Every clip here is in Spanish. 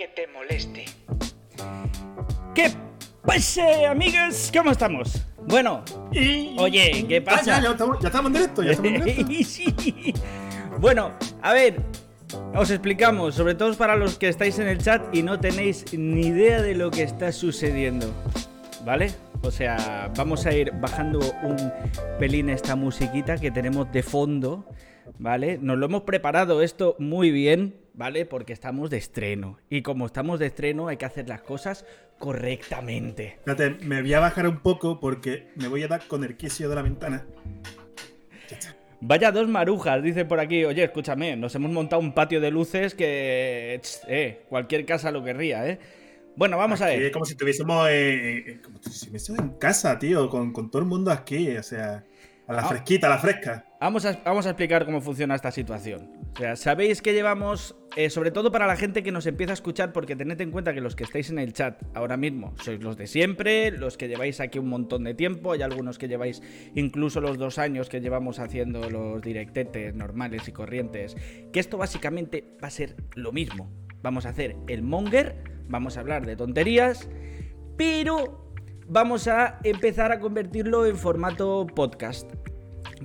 Que te moleste. ¿Qué pasa, amigos? ¿Cómo estamos? Bueno, oye, ¿qué Ah, pasa? ya, ya estamos, ya estamos en directo, ya estamos en directo. Sí. Bueno, a ver, os explicamos, sobre todo para los que estáis en el chat y no tenéis ni idea de lo que está sucediendo, ¿vale? O sea, vamos a ir bajando un pelín esta musiquita que tenemos de fondo, ¿vale? Nos lo hemos preparado esto muy bien, ¿vale? Porque estamos de estreno. Y como estamos de estreno hay que hacer las cosas correctamente. Espérate, me voy a bajar un poco porque me voy a dar con el quicio de la ventana. Vaya dos marujas, dice por aquí. Oye, escúchame, nos hemos montado un patio de luces que. Eh, cualquier casa lo querría, ¿eh? Bueno, vamos a ver. Es como si estuviésemos eh, eh, como si estuviésemos en casa, tío, con, con todo el mundo aquí, o sea, a la Ah. fresquita, a la fresca. Vamos a, explicar cómo funciona esta situación. O sea, sabéis que llevamos, eh, sobre todo para la gente que nos empieza a escuchar, porque tened en cuenta que los que estáis en el chat ahora mismo sois los de siempre, los que lleváis aquí un montón de tiempo, hay algunos que lleváis incluso los dos años que llevamos haciendo los directetes normales y corrientes, que esto básicamente va a ser lo mismo. Vamos a hacer el monger, vamos a hablar de tonterías, pero vamos a empezar a convertirlo en formato podcast.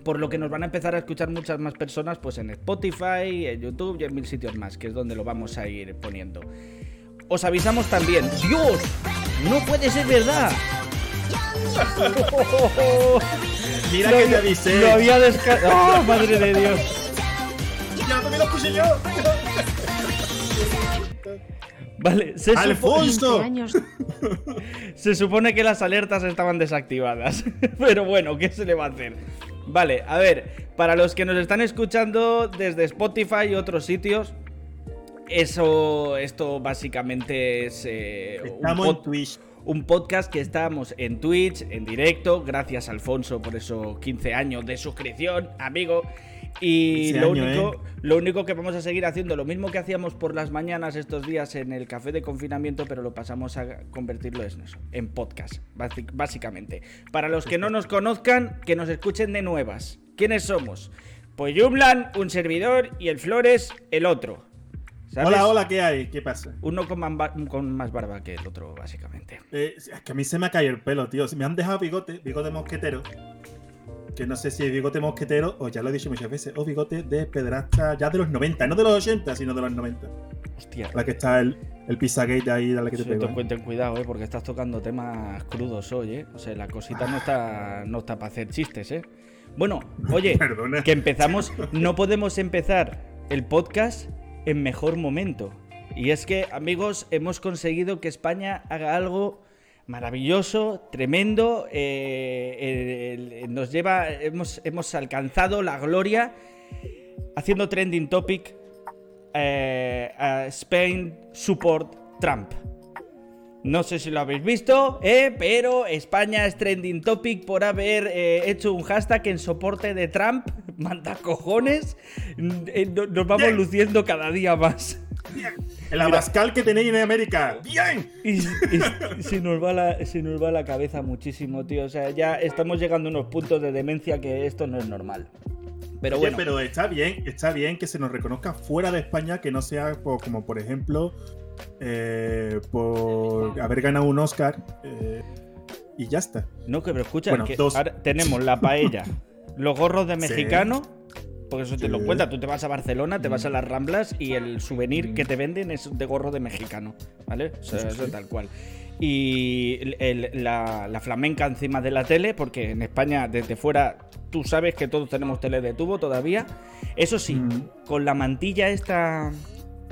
Por lo que nos van a empezar a escuchar muchas más personas pues en Spotify, en YouTube y en mil sitios más, que es donde lo vamos a ir poniendo. Os avisamos también, ¡Dios! ¡No puede ser verdad! Mira Lo que te avisé. Lo había descargado. ¡Oh, madre de Dios! Ya también lo escuché yo. Vale, se, ¡Alfonso! 15 años se supone que las alertas estaban desactivadas. Pero bueno, ¿qué se le va a hacer? Vale, a ver, para los que nos están escuchando desde Spotify y otros sitios, eso, esto básicamente es eh, un Estamos en pod- Twitch. un podcast que estamos en Twitch, en directo. Gracias, Alfonso, por esos 15 años de suscripción, amigo. Y 15 lo, único, ¿eh? lo único que vamos a seguir haciendo, lo mismo que hacíamos por las mañanas estos días en el café de confinamiento, pero lo pasamos a convertirlo en eso, en podcast, básicamente. Para los que no nos conozcan, que nos escuchen de nuevas. ¿Quiénes somos? Pues Jumlan, un servidor, y el Flores, el otro. ¿Sabes? Hola, hola, ¿qué hay? ¿Qué pasa? Uno con más, ba- con más barba que el otro, básicamente. Eh, es que a mí se me ha caído el pelo, tío. Me han dejado bigote, bigote mosquetero. Que no sé si es bigote mosquetero o ya lo he dicho muchas veces, o bigote de pedrastra ya de los 90, no de los 80, sino de los 90. Hostia. La que está el, el Pizzagate ahí, dale que te Sí, pego. ten, ¿eh? ten cuidado, eh, porque estás tocando temas crudos hoy, eh. O sea, la cosita no está, no está para hacer chistes, eh. Bueno, oye, Perdona. que empezamos, no podemos empezar el podcast en mejor momento. Y es que, amigos, hemos conseguido que España haga algo maravilloso, tremendo. eh, nos lleva, hemos, hemos alcanzado la gloria haciendo trending topic eh, a Spain support Trump. No sé si lo habéis visto, eh, pero España es trending topic por haber hecho un hashtag en soporte de Trump. Manda cojones. No- Nos vamos luciendo cada día más. El abascal que tenéis en América. ¡Bien! Y, y se, nos va la, se nos va la cabeza muchísimo, tío. O sea, ya estamos llegando a unos puntos de demencia que esto no es normal. Pero Oye, bueno, pero está bien, está bien que se nos reconozca fuera de España, que no sea por- como por ejemplo eh, por haber ganado un Oscar eh, y ya está. no, que pero escucha, Bueno, que ahora tenemos la paella, los gorros de Sí. Porque eso te lo cuenta, tú te vas a Barcelona, te vas a las Ramblas y el souvenir que te venden es de gorro de mexicano, ¿vale? O sea, Sí, sí, eso sí. tal cual. Y el- el- la, la flamenca encima de la tele, porque en España desde fuera tú sabes que todos tenemos tele de tubo todavía. Eso sí, Mm. con la mantilla esta,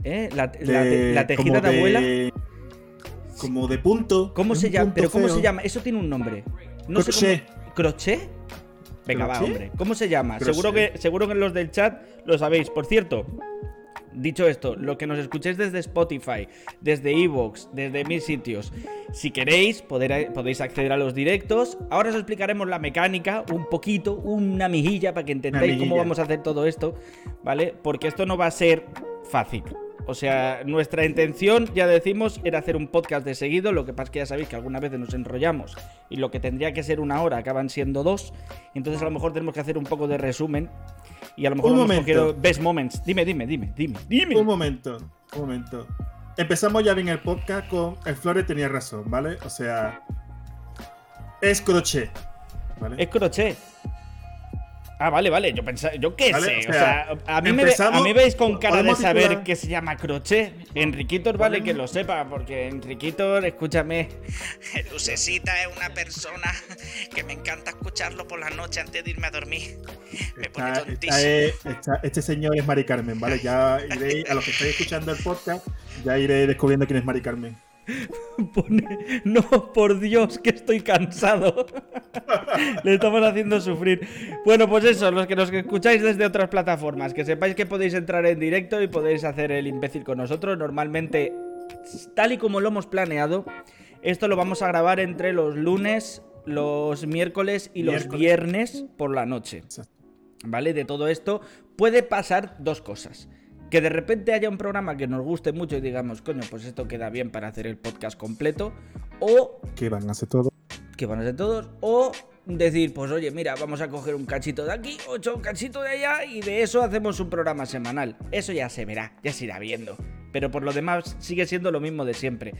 ¿eh? la, la te- De- la tejida de abuela. Como de punto. ¿Cómo se llama? ¿Pero cómo se llama? Eso tiene un nombre. No sé Crochet. cómo- ¿Crochet? Venga, va, hombre. ¿Cómo se llama? Seguro que, seguro que los del chat lo sabéis. Por cierto, dicho esto, lo que nos escuchéis desde Spotify, desde Evox, desde mil sitios, si queréis, poder- podéis acceder a los directos. Ahora os explicaremos la mecánica, un poquito, una mijilla, para que entendáis cómo vamos a hacer todo esto, ¿vale? Porque esto no va a ser fácil. O sea, nuestra intención, ya decimos, era hacer un podcast de seguido. Lo que pasa es que ya sabéis que algunas veces nos enrollamos y lo que tendría que ser una hora acaban siendo dos. Entonces, a lo mejor tenemos que hacer un poco de resumen. Y a lo mejor Un momento. cogido best moments. Dime, dime, dime, dime, dime. Un momento, un momento. empezamos ya bien el podcast con el Flores tenía razón, ¿vale? O sea, es crochet, ¿vale? Es crochet. Ah, vale, vale. Yo pensaba, yo qué Vale, sé. o O sea, a, mí me, a mí veis con cara de saber titular- que se llama crochet. Enriquitos vale Podemos- que lo sepa, porque Enriquitos, escúchame. Lucecita es una persona que me encanta escucharlo por la noche antes de irme a dormir. Me pone tontísimo. es- esta- este señor es Mari Carmen, ¿vale? Ya iréis, a los que estáis escuchando el podcast, ya iré descubriendo quién es Mari Carmen. Pone, no, por Dios, que estoy cansado. Le estamos haciendo sufrir. Bueno, pues eso, los que nos escucháis desde otras plataformas, que sepáis que podéis entrar en directo y podéis hacer el imbécil con nosotros. Normalmente, tal y como lo hemos planeado, esto lo vamos a grabar entre los lunes, los miércoles y los viernes por la noche. ¿Vale? De todo esto puede pasar dos cosas. Que de repente haya un programa que nos guste mucho y digamos, coño, pues esto queda bien para hacer el podcast completo. O Que van a hacer todo. que van a ser todos. O decir, pues oye, mira, vamos a coger un cachito de aquí, ocho un cachito de allá y de eso hacemos un programa semanal. Eso ya se verá, ya se irá viendo. Pero por lo demás sigue siendo lo mismo de siempre.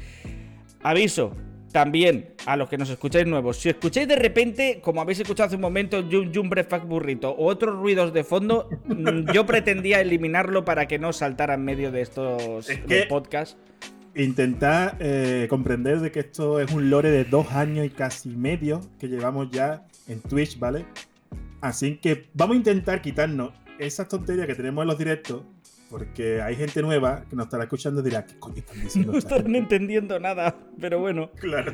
Aviso. También a los que nos escucháis nuevos, si escucháis de repente, como habéis escuchado hace un momento, Jun Jun Breakfast Burrito o otros ruidos de fondo, mm, yo pretendía eliminarlo para que no saltara en medio de estos Es de que- podcasts. Intentar eh, comprender de que esto es un lore de dos años y casi medio que llevamos ya en Twitch, ¿vale? Así que vamos a intentar quitarnos esas tonterías que tenemos en los directos, porque hay gente nueva que nos estará escuchando y dirá, ¿qué coño están diciendo? No gente?". entendiendo nada, pero bueno. Claro.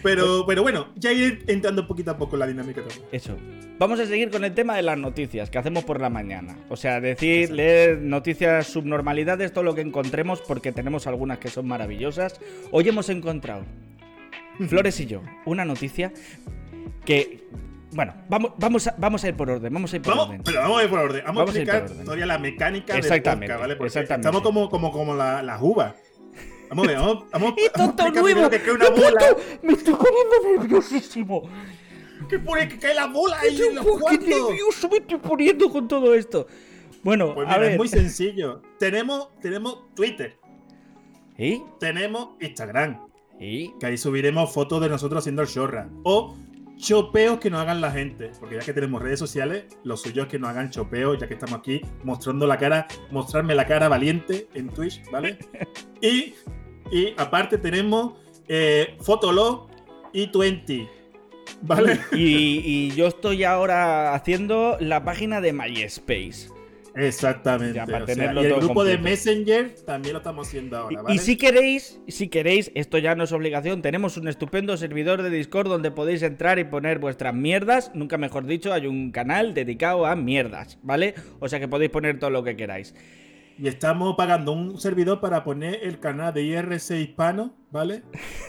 Pero, pero bueno, ya iré entrando poquito a poco en la dinámica también. Eso. Vamos a seguir con el tema de las noticias que hacemos por la mañana. O sea, decir, leer noticias, subnormalidades, todo lo que encontremos, porque tenemos algunas que son maravillosas. Hoy hemos encontrado, Flores y yo, una noticia que. Bueno, vamos, vamos, a, vamos a ir por orden, vamos a ir por Vamos, orden. pero vamos a ir por orden. Vamos, Vamos a a explicar todavía la mecánica del Exactamente, podcast, ¿vale? Porque exactamente. estamos como, como, como la- las uvas. Vamos a ver, vamos, vamos, ¡Y vamos a nuevo! que cae una ¡Qué bola. tonto! ¡Me estoy poniendo nerviosísimo! ¿Qué pone que cae la bola ahí ¡Qué en los cuartos? nervioso me estoy poniendo con todo esto! Bueno, Pues a mira, ver. es muy sencillo. Tenemos, tenemos Twitter, ¿Y? tenemos Instagram, ¿Y? que ahí subiremos fotos de nosotros haciendo el shorra. O chopeos que nos hagan la gente. Porque ya que tenemos redes sociales, lo suyo es que nos hagan chopeos, ya que estamos aquí mostrando la cara, mostrarme la cara valiente en Twitch, ¿vale? y, y aparte tenemos eh, Fotolog y 20, ¿vale? Y, y yo estoy ahora haciendo la página de MySpace. Exactamente. Ya, para o sea, y el grupo de. Messenger también lo estamos haciendo Y, ahora, y ¿vale? si queréis, si queréis, esto ya no es obligación, tenemos un estupendo servidor de Discord donde podéis entrar y poner vuestras mierdas. Nunca mejor dicho, hay un canal dedicado a mierdas, ¿vale? O sea que podéis poner todo lo que queráis. Y estamos pagando un servidor para poner el canal de IRC hispano, ¿vale?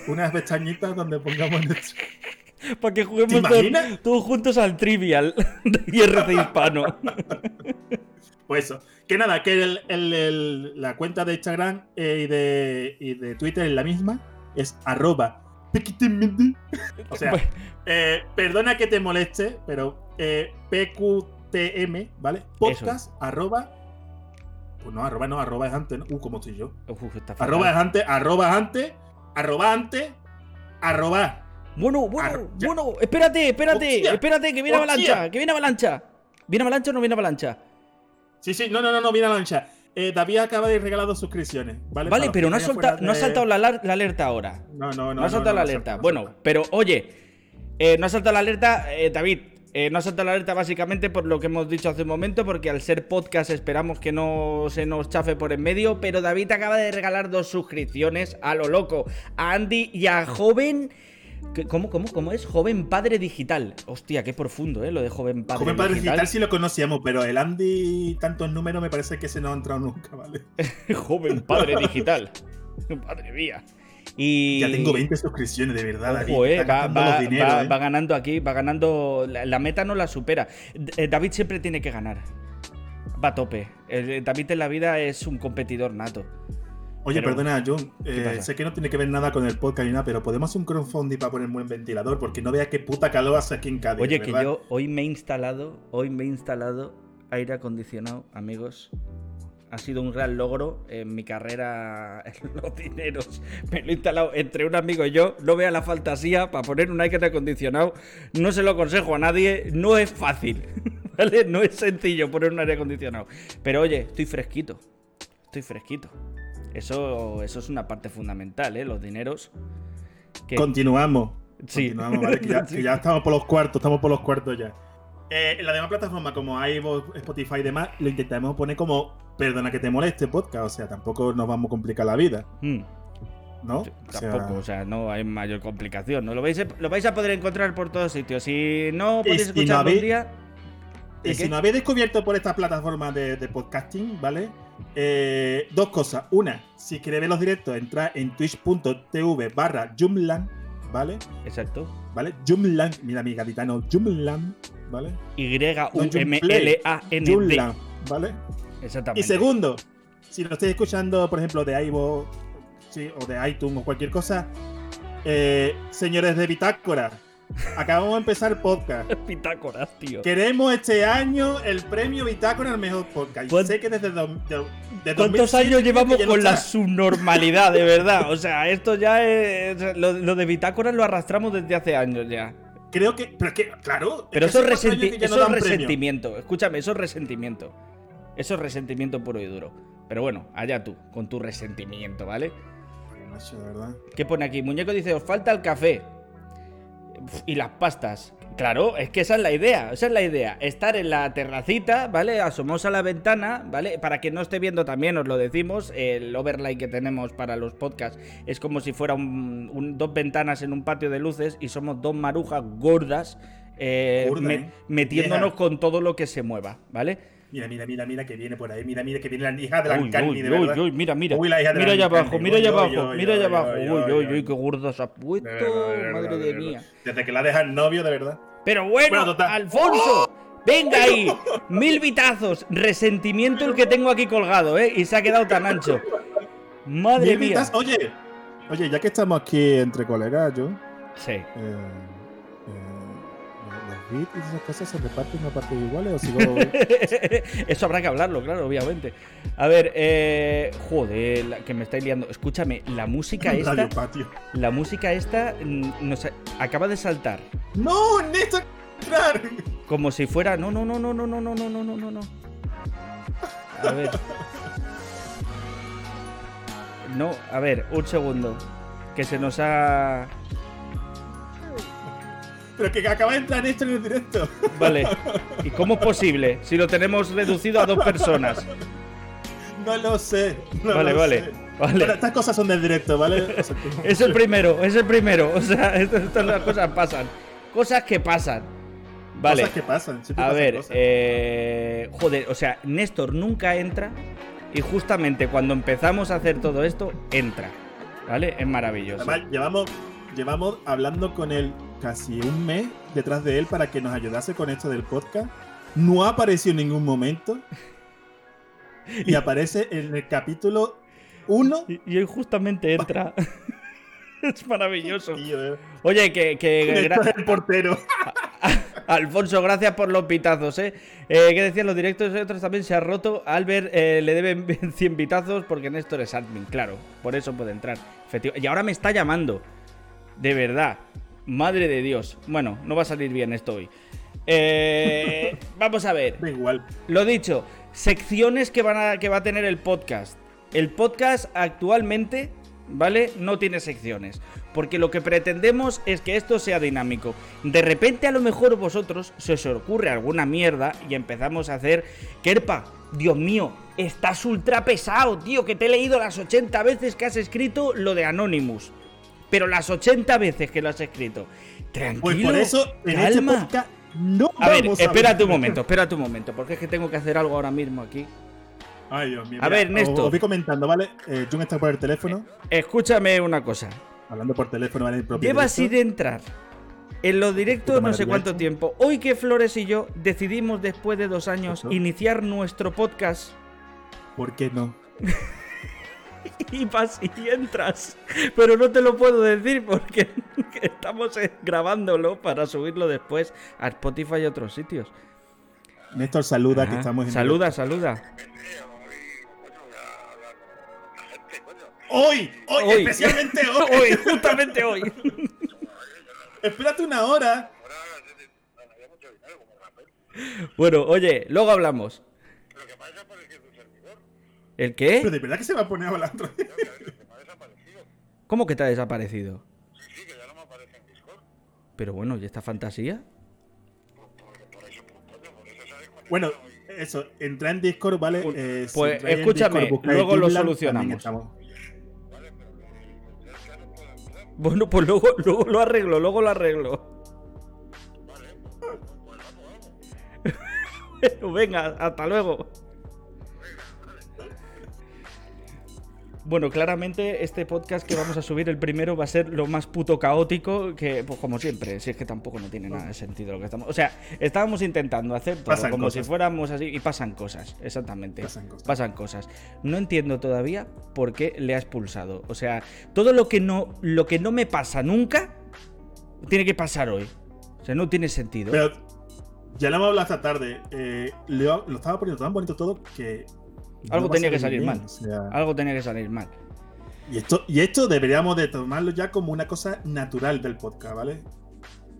Unas pestañitas donde pongamos nuestro... Para que juguemos ¿Te todos, todos juntos al Trivial de IRC Hispano. Pues eso. Que nada, que el- el- el- la cuenta de Instagram eh, y, de, y de Twitter es la misma. Es arroba. O sea, eh, perdona que te moleste, pero eh, PQTM, ¿vale? Podcast arroba... Pues no, arroba no, arroba es antes, ¿no? Uh, ¿cómo estoy yo? uf, está. Arroba es antes, arroba es antes, arroba antes, arroba. Bueno, bueno, Ar- bueno, espérate, espérate, Hostia. espérate, que viene Hostia. avalancha, que viene avalancha. ¿Viene avalancha o no viene avalancha? Sí, sí, no, no, no, no, mira la lancha. Eh, David acaba de regalar dos suscripciones, ¿vale? Vale, pero no ha, solta- no saltado la, alerta ahora. No, no, no. No, ha saltado la no alerta. bueno, pero oye, eh, no ha saltado la alerta, eh, David. eh, no ha saltado la alerta básicamente por lo que hemos dicho hace un momento, porque al ser podcast esperamos que no se nos chafe por en medio. Pero David acaba de regalar dos suscripciones a lo loco. A Andy y a Joven. ¿Qué- ¿Cómo, cómo, cómo es? Joven Padre Digital. Hostia, qué profundo, ¿eh? Lo de Joven Padre Joven Padre Digital. Digital sí lo conocíamos, pero el Andy, tantos números, me parece que se no ha entrado nunca, ¿vale? Joven Padre Digital. Madre mía. Y... Ya tengo 20 suscripciones, de verdad, David. Ojo, eh, va, va- eh. va ganando aquí, va ganando. La, la meta no la supera. D- eh, David siempre tiene que ganar. Va a tope. El- David en la vida es un competidor nato. Oye, pero- perdona, John. eh, sé que no tiene que ver nada con el podcast ni nada, pero podemos hacer un crowdfunding para poner un buen ventilador, porque no vea qué puta calor hace aquí en Cádiz. Oye, que yo hoy me he instalado, hoy me he instalado aire acondicionado, amigos. Ha sido un gran logro en mi carrera en los dineros. Me lo he instalado entre un amigo y yo. No vea la fantasía para poner un aire acondicionado. No se lo aconsejo a nadie. No es fácil. ¿Vale? No es sencillo poner un aire acondicionado. Pero oye, estoy fresquito. Estoy fresquito. Eso, eso es una parte fundamental, ¿eh? Los dineros. Que... Continuamos. Sí. Continuamos, ¿vale? Que ya, que ya estamos por los cuartos, estamos por los cuartos ya. Eh, en la demás plataforma, como iVoox, Spotify y demás, lo intentamos poner como perdona que te moleste podcast. O sea, tampoco nos vamos a complicar la vida. Mm. ¿No? Tampoco, o sea, no hay mayor complicación. ¿no? Lo, vais a, lo vais a poder encontrar por todos sitios. Si no podéis si no habéis- día. Y ¿De si no habéis descubierto por estas plataformas de, de podcasting, ¿vale? Eh, dos cosas. Una, si queréis ver los directos, entrad en twitch.tv barra Jumlan, ¿vale? Exacto. ¿Vale? Jumlan, mira mi gaditano, Jumlan, ¿vale? Jumlan, ¿vale? Exactamente. Y segundo, si lo estáis escuchando, por ejemplo, de iVoox sí, o de iTunes o cualquier cosa, eh, señores de Bitácora, acabamos de empezar el podcast. Pitágoras, tío. Queremos este año el premio Bitácora al mejor podcast. Y ¿Cuán- sé que desde do- de- de ¿Cuántos 2007 años llevamos con la subnormalidad, de verdad? O sea, esto ya es. Lo, lo de bitácoras lo arrastramos desde hace años ya. Creo que. Pero es que, claro. Pero es eso que resenti- eso no es premio. resentimiento. Escúchame, eso es resentimiento. Eso es resentimiento puro y duro. Pero bueno, allá tú, con tu resentimiento, ¿vale? De verdad. ¿Qué pone aquí? Muñeco dice, os falta el café. Y las pastas. Claro, es que esa es la idea, esa es la idea. Estar en la terracita, ¿vale? Asomaos a la ventana, ¿vale? Para que no esté viendo también, os lo decimos, el overlay que tenemos para los podcasts es como si fuera un- un- dos ventanas en un patio de luces y somos dos marujas gordas eh, Gorda, me- ¿eh? metiéndonos con todo lo que se mueva, ¿vale? Mira, mira, mira, mira que viene por ahí. Mira, mira que viene la hija de la Uy, Encarni, uy, de uy, verdad. uy, mira, mira. Uy, la hija de Mira allá abajo, mira allá abajo, mira allá abajo. uy, Uy, uy, qué gordo se ha puesto. De Madre de mía. Desde que la deja el novio, de verdad. Pero bueno. Alfonso, venga ahí, mil vitazos, resentimiento el que tengo aquí colgado, ¿eh? Y se ha quedado tan ancho. Madre mía. Oye, oye, ya que estamos aquí entre colegas, yo. Sí. Eh, ¿Los bits y esas cosas se reparten a partes iguales o sigo.? Eso habrá que hablarlo, claro, obviamente. A ver, eh, joder, la- que me estáis liando. Escúchame, la música esta, Radio Patio. la música esta mm, nos acaba de saltar. ¡No, Néstor! entrar! Como si fuera. No, no, no, no, no, no, no, no, no, no, no, no. A ver. No, a ver, un segundo. Que se nos ha. Pero que acaba de entrar Néstor en el directo. Vale. ¿Y cómo es posible? Si lo tenemos reducido a dos personas. No lo sé. no Vale, lo vale, sé. vale. Bueno, estas cosas son del directo, ¿vale? Es el primero, es el primero. O sea, esto- estas las cosas pasan. Cosas que pasan. Vale. Cosas que pasan. A pasan ver, cosas. eh, joder, o sea, Néstor nunca entra y justamente cuando empezamos a hacer todo esto, entra. ¿Vale? Es maravilloso. Además, llevamos, llevamos hablando con él casi un mes detrás de él para que nos ayudase con esto del podcast. No ha aparecido en ningún momento. Y aparece en el capítulo 1. Y, y hoy justamente entra. es maravilloso. Tío, eh. Oye, que, que gra- Néstor es el portero. Alfonso, gracias por los pitazos, ¿eh? eh ¿Qué decían los directos? Otros también se ha roto. Albert eh, le deben 100 pitazos porque Néstor es admin, claro. Por eso puede entrar. Efectiva- Y ahora me está llamando. De verdad. Madre de Dios. Bueno, no va a salir bien esto hoy. Eh, vamos a ver. Da igual. Lo dicho, secciones que, van a, que va a tener el podcast. El podcast actualmente, ¿vale? No tiene secciones. Porque lo que pretendemos es que esto sea dinámico. De repente a lo mejor vosotros se os ocurre alguna mierda y empezamos a hacer... Kerpa, Dios mío, estás ultra pesado, tío, que te he leído las 80 veces que has escrito lo de Anonymous. Pero las 80 veces que lo has escrito. Tranquilo, Pues por eso en este podcast no A ver, vamos espérate un hablar. momento, espérate un momento, porque es que tengo que hacer algo ahora mismo aquí. Ay, Dios mío. A ver, Néstor. Os, voy comentando, ¿vale? Eh, Jun está por el teléfono. Escúchame una cosa. Hablando por teléfono, ¿vale? El propio directo. sin entrar en los directos no sé cuánto macho. tiempo. Hoy que Flores y yo decidimos después de dos años Eso. iniciar nuestro podcast ¿Por qué no? y vas y entras. Pero no te lo puedo decir porque estamos eh, grabándolo para subirlo después a Spotify y otros sitios. Néstor, saluda, que estamos en Saluda, saluda. Hoy, hoy, Hoy. especialmente hoy. Hoy, justamente hoy. Espérate una hora. Bueno, oye, luego hablamos. ¿El qué? Pero de verdad que se va a poner a hablar otra vez. ¿Cómo que te ha desaparecido? Pero bueno, ¿y esta fantasía? Bueno, eso, entra en Discord, ¿vale? Eh, si Pues, en escúchame, buscáis luego lo solucionamos. Bueno, pues luego, luego lo arreglo, luego lo arreglo. Bueno, venga, hasta luego. Bueno, claramente este podcast que vamos a subir, el primero, va a ser lo más puto caótico que, pues como siempre, si es que tampoco no tiene nada de sentido lo que estamos... O sea, estábamos intentando hacer todo Pasan como cosas. si fuéramos así y pasan cosas, exactamente. Pasan cosas. Pasan cosas. No entiendo todavía por qué le ha expulsado. O sea, todo lo que no, lo que no me pasa nunca, tiene que pasar hoy. O sea, no tiene sentido. Pero ya lo hemos hablado esta tarde. eh, lo, lo estaba poniendo tan bonito todo que. Algo no tenía que salir bien, mal. o sea, Algo tenía que salir mal. y, esto, y esto deberíamos de tomarlo ya como una cosa natural del podcast, ¿vale?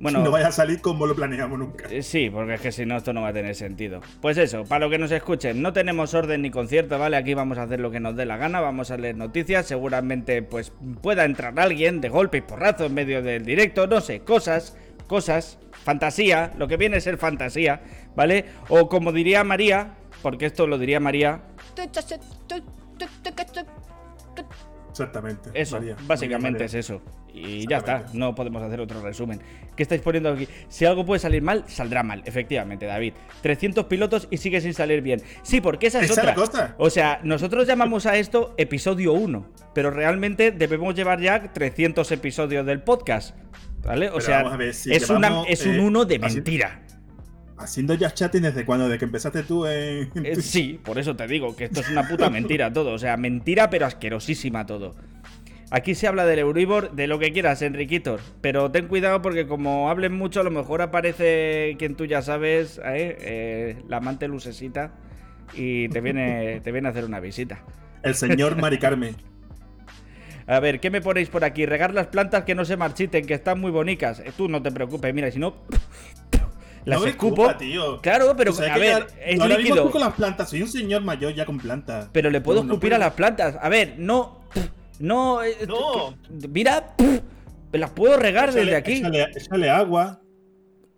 Bueno, No vaya a salir como lo planeamos nunca. Eh, Sí, porque es que si no, esto no va a tener sentido. Pues eso, para lo que nos escuchen, no tenemos orden ni concierto, ¿vale? Aquí vamos a hacer lo que nos dé la gana, vamos a leer noticias, seguramente pues pueda entrar alguien de golpe y porrazo en medio del directo, no sé, cosas, cosas, fantasía, lo que viene a ser fantasía, ¿vale? O como diría María, porque esto lo diría María, Exactamente. Eso, María, básicamente María, es eso. Y ya está, no podemos hacer otro resumen. ¿Qué estáis poniendo aquí? Si algo puede salir mal, saldrá mal, efectivamente, David. 300 pilotos y sigue sin salir bien. Sí, porque esa es Esa es la otra. cosa. O sea, nosotros llamamos a esto episodio 1, pero realmente debemos llevar ya 300 episodios del podcast. ¿Vale? O Pero sea, ver, si es, una, llevamos, es un eh, 1 de así- mentira. Haciendo ya chatting desde cuando, desde que empezaste tú en. Eh, sí, por eso te digo que esto es una puta mentira todo. O sea, mentira pero asquerosísima todo. Aquí se habla del Euribor, de lo que quieras, Enriquitor. Pero ten cuidado porque como hablen mucho, a lo mejor aparece quien tú ya sabes, ¿eh? Eh, la amante lucesita, y te viene, te viene a hacer una visita. El señor Mari Carmen. A ver, ¿qué me ponéis por aquí? Regar las plantas que no se marchiten, que están muy bonitas. Eh, Tú no te preocupes, mira, si no... Las no escupo. escupa, tío. Claro, pero O sea, a ver, ya- es ahora mismo líquido. escupo las plantas. Soy un señor mayor ya con plantas. Pero le puedo No, no escupir a las plantas. A ver, no. No. eh, No. Mira. Las puedo regar Échale- desde aquí. Échale, échale agua.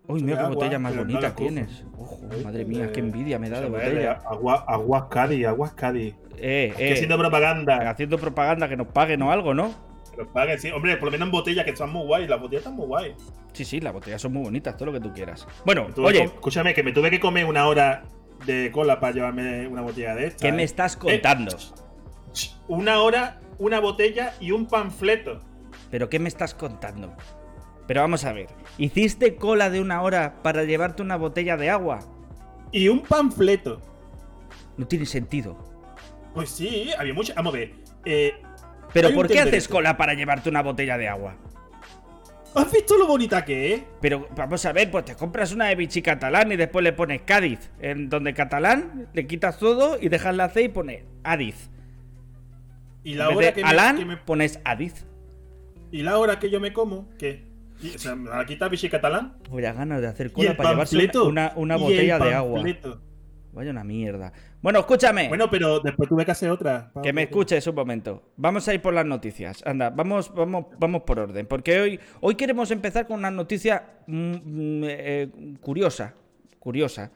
Uy, mira qué agua, botella más no bonita tienes. Ojo, madre mía, qué envidia me da de botella. Agua, aguas Cádiz, aguas Cádiz. Eh, eh. haciendo propaganda. Haciendo propaganda que nos paguen o algo, ¿no? Los paguen, sí. Hombre, por lo menos en botellas que están muy guay. Las botellas están muy guay. Sí, sí, las botellas son muy bonitas, todo lo que tú quieras. Bueno, oye, que escúchame, que me tuve que comer una hora de cola para llevarme una botella de esta. ¿qué ¿eh? me estás contando? Una hora, una botella y un panfleto. ¿Pero qué me estás contando? Pero vamos a ver, ¿hiciste cola de una hora para llevarte una botella de agua? Y un panfleto. No tiene sentido. Pues sí, había mucho. Vamos a ver. Eh, ¿Pero por qué haces cola para llevarte una botella de agua? ¿Has visto lo bonita que es? Pero vamos a ver, pues te compras una de Vichy catalán y después le pones Cádiz. En donde catalán le quitas todo y dejas la C y pones Adiz. Y En la vez hora de que me, Alán, que me- pones Adiz. y la hora que yo me como, ¿qué? O sea, ¿me la quita Vichy Catalán? Voy a ganas de hacer cola para llevarse una, una el botella de agua. Vaya una mierda. Bueno, escúchame. Bueno, pero después tuve que hacer otra. Que me escuches un momento. Vamos a ir por las noticias. Anda, vamos, vamos, vamos por orden. Porque hoy, hoy queremos empezar con una noticia mm, mm, eh, curiosa. Curiosa.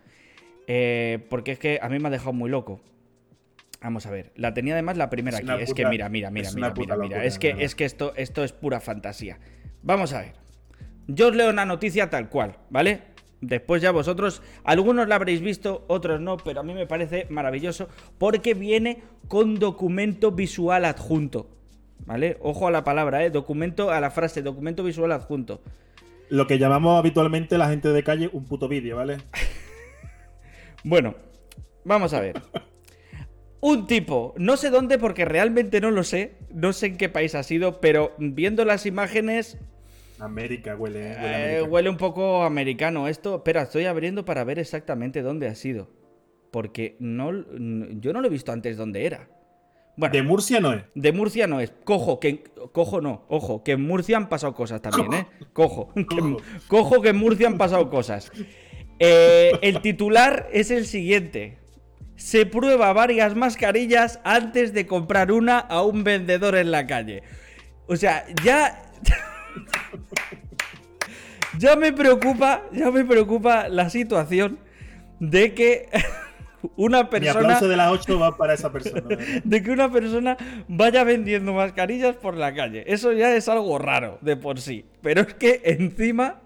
Eh, porque es que a mí me ha dejado muy loco. Vamos a ver. La tenía además la primera Es aquí. Es que mira, mira, mira, mira, mira, mira. locura, Es que, es que esto, esto es pura fantasía. Vamos a ver. Yo os leo una noticia tal cual, ¿vale? Después ya vosotros, algunos la habréis visto, otros no, pero a mí me parece maravilloso porque viene con documento visual adjunto. ¿Vale? Ojo a la palabra, ¿eh? Documento, a la frase, documento visual adjunto. Lo que llamamos habitualmente la gente de calle un puto vídeo, ¿vale? Bueno, vamos a ver. Un tipo, no sé dónde porque realmente no lo sé, no sé en qué país ha sido, pero viendo las imágenes América huele, huele Eh, América. huele un poco americano esto. Espera, estoy abriendo para ver exactamente dónde ha sido. Porque no, yo no lo he visto antes dónde era. Bueno, De Murcia no es. de Murcia no es. Cojo, que. Cojo no, ojo, que en Murcia han pasado cosas también, ¿eh? Cojo. que- Cojo. cojo que en Murcia han pasado cosas. Eh, el titular es el siguiente. Se prueba varias mascarillas antes de comprar una a un vendedor en la calle. O sea, ya. Ya me preocupa, ya me preocupa la situación de que una Mi persona aplauso de las 8 va para esa persona. de verdad. de que una persona vaya vendiendo mascarillas por la calle. Eso ya es algo raro de por sí. Pero es que encima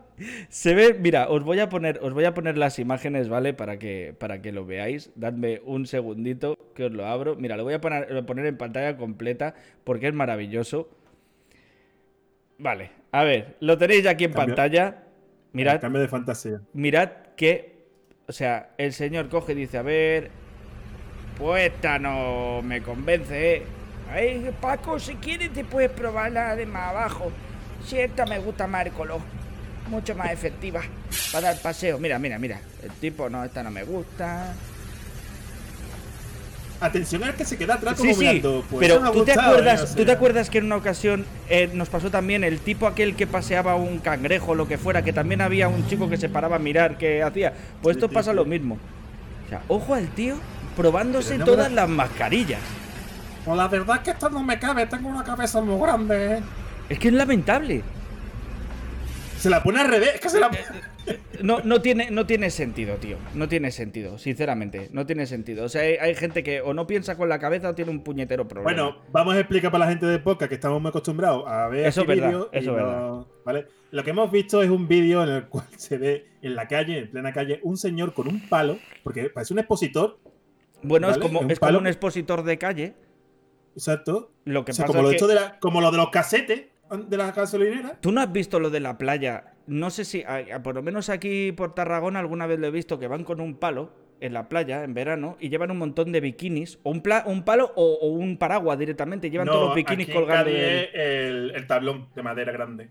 se ve. Mira, os voy a poner, os voy a poner las imágenes, ¿vale? Para que, para que lo veáis. Dadme un segundito que os lo abro. Mira, lo voy a poner, lo voy a poner en pantalla completa porque es maravilloso. Vale, a ver, lo tenéis aquí en Cambio- pantalla. Mirad, Cambio de fantasía. mirad que, o sea, el señor coge y dice, a ver, pues esta no me convence, ¿eh? Ay, Paco, si quieres te puedes probar la de más abajo. Si esta me gusta más el color, mucho más efectiva para dar paseo. Mira, mira, mira, el tipo, no, esta no me gusta. Atención al que se queda atrás como Sí. Pues pero ¿tú te, acuerdas, ¿eh? O ¿tú te acuerdas que en una ocasión eh, nos pasó también el tipo aquel que paseaba un cangrejo, lo que fuera, que también había un chico que se paraba a mirar qué hacía? Pues esto pasa lo mismo. O sea, ojo al tío probándose no todas la- las mascarillas. Pues la verdad es que esto no me cabe, tengo una cabeza muy grande. ¿eh? Es que es lamentable. Se la pone al revés, es que se la No, no, tiene, no tiene sentido, tío. No tiene sentido, sinceramente. No tiene sentido. O sea, hay, hay gente que o no piensa con la cabeza o tiene un puñetero problema. Bueno, vamos a explicar para la gente de podcast que estamos muy acostumbrados a ver Eso aquí es verdad, vídeos y eso es no- verdad. ¿vale? Lo que hemos visto es un vídeo en el cual se ve en la calle, en plena calle, un señor con un palo, porque parece un expositor, bueno, es como, Es como un expositor de calle. exacto. Lo que O sea, pasa como, lo es que... hecho de la- como lo de los casetes de las gasolineras. ¿Tú no has visto lo de la playa? No sé si, a- a- por lo menos aquí por Tarragona alguna vez lo he visto, que van con un palo en la playa en verano y llevan un montón de bikinis, o un, pla- un palo o, o un paraguas directamente, llevan no, todos los bikinis aquí colgando. El, el tablón de madera grande.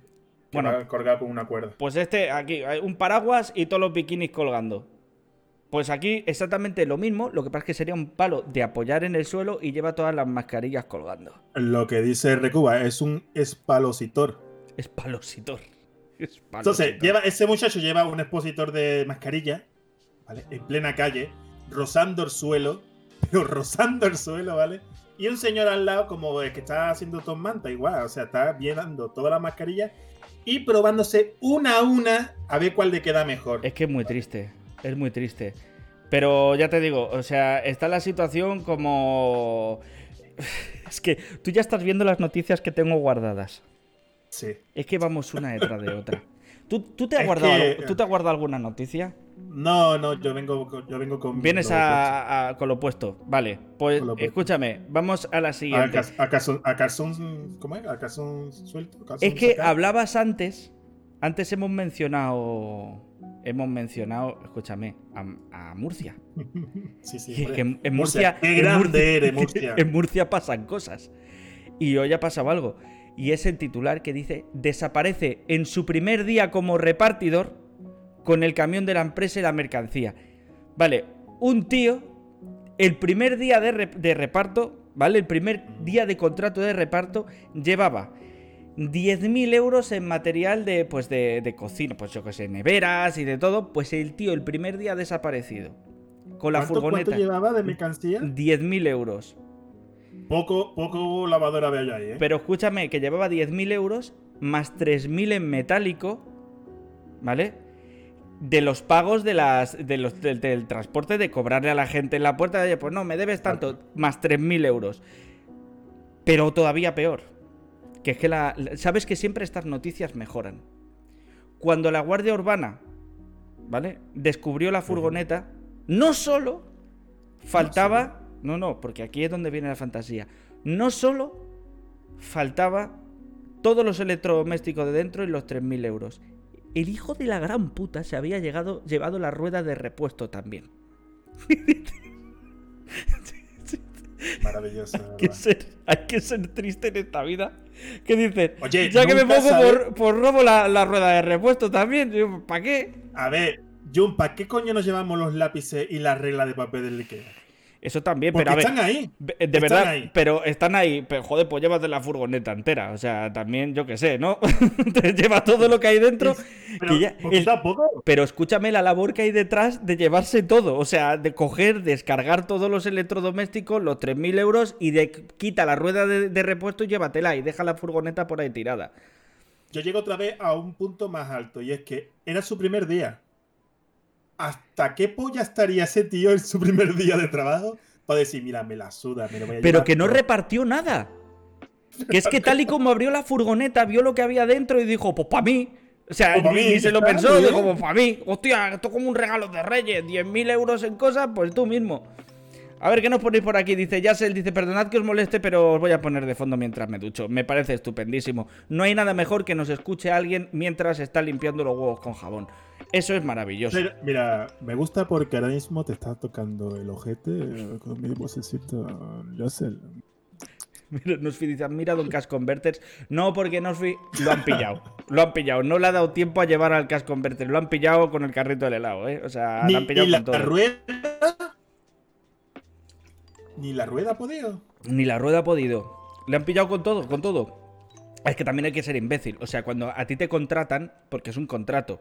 Que Bueno. colgado con una cuerda. Pues este, aquí, hay un paraguas y todos los bikinis colgando. Pues aquí exactamente lo mismo, lo que pasa es que sería un palo de apoyar en el suelo y lleva todas las mascarillas colgando. Lo que dice Recuba es un espalositor. Es palositor. Es palositor. Entonces, lleva, ese muchacho lleva un expositor de mascarilla, ¿vale? En plena calle, rozando el suelo, pero rozando el suelo, ¿vale? Y un señor al lado, como el que está haciendo Tom Manta, igual, o sea, está viendo todas las mascarillas y probándose una a una a ver cuál le queda mejor. Es que es muy triste, es muy triste. Pero ya te digo, o sea, está la situación como... Es que tú ya estás viendo las noticias que tengo guardadas. Sí. Es que vamos una detrás de otra. ¿Tú, tú te, has Es guardado, que- ¿Tú te has guardado alguna noticia? No, no, yo vengo, con- yo vengo con. Vienes a, a- con lo opuesto. Vale, pues escúchame, vamos a la siguiente. cas- a calzón, a calzón- ¿Cómo es? A calzón suelto. calzón Es que sacado. hablabas antes, antes hemos mencionado, hemos mencionado, escúchame, a, a Murcia. Sí, sí. Que en, en Murcia, Qué en grande eres, Murcia. en Murcia pasan cosas. Y hoy ha pasado algo. Y es el titular que dice, desaparece en su primer día como repartidor con el camión de la empresa y la mercancía. Vale, un tío, el primer día de reparto, ¿vale? El primer día de contrato de reparto llevaba 10.000 euros en material de, pues de, de cocina, pues yo que sé, neveras y de todo. Pues el tío el primer día ha desaparecido. Con la ¿Cuánto, furgoneta. ¿Cuánto llevaba de mercancía? 10.000 euros. Poco, poco lavadora yo ahí, ¿eh? Pero escúchame, que llevaba 10.000 euros más 3.000 en metálico, ¿vale? De los pagos de las, de los, del, del transporte, de cobrarle a la gente en la puerta, de, pues no, me debes tanto, más 3.000 euros. Pero todavía peor. Que es que la, Sabes que siempre estas noticias mejoran. Cuando la Guardia Urbana, ¿vale? Descubrió la furgoneta, no solo faltaba... No, no, porque aquí es donde viene la fantasía. No solo faltaba todos los electrodomésticos de dentro y los 3.000 euros. El hijo de la gran puta se había llegado, llevado la rueda de repuesto también. Maravilloso. Hay que, ser, hay que ser triste en esta vida. Que dices, Oye, ya que me pongo por, por robo la, la rueda de repuesto también, ¿para qué? A ver, Jun, ¿para qué coño nos llevamos los lápices y la regla de papel del Ikea? Eso también, Porque pero a ver. están ahí. De Están verdad, ahí. pero están ahí. Pero joder, pues llévate la furgoneta entera. O sea, también, yo qué sé, ¿no? Te lleva todo lo que hay dentro. Pero, ya- porque el- tampoco. pero escúchame la labor que hay detrás de llevarse todo. O sea, de coger, descargar todos los electrodomésticos, los 3.000 euros y de quita la rueda de, de repuesto y llévatela y deja la furgoneta por ahí tirada. Yo llego otra vez a un punto más alto y es que era su primer día. ¿Hasta qué polla estaría ese tío en su primer día de trabajo? Para decir, mira, me la suda, me lo voy a Pero que no todo". repartió nada. Que es que tal y como abrió la furgoneta, vio lo que había dentro y dijo, pues para mí. O sea, Pues ni, mí, se lo pensó, muy dijo, pues para mí. Hostia, esto es como un regalo de Reyes, 10.000 euros en cosas, pues tú mismo. A ver, ¿qué nos ponéis por aquí? Dice Yassel, dice, perdonad que os moleste, pero os voy a poner de fondo mientras me ducho. Me parece estupendísimo. No hay nada mejor que nos escuche alguien mientras está limpiando los huevos con jabón. Eso es maravilloso. Pero, mira, me gusta porque ahora mismo te está tocando el ojete con mi vocecito. Yo sé. Mira, Nosfi dice, mira Don Cash Converters. No, porque Nosfi lo han pillado. Lo han pillado. No le ha dado tiempo a llevar al Cash Converter. Lo han pillado con el carrito del helado, ¿eh? O sea, Ni, lo han pillado ni con la todo. rueda. Ni la rueda ha podido. Ni la rueda ha podido. Le han pillado con todo, con todo. Es que también hay que ser imbécil. O sea, cuando a ti te contratan, porque es un contrato.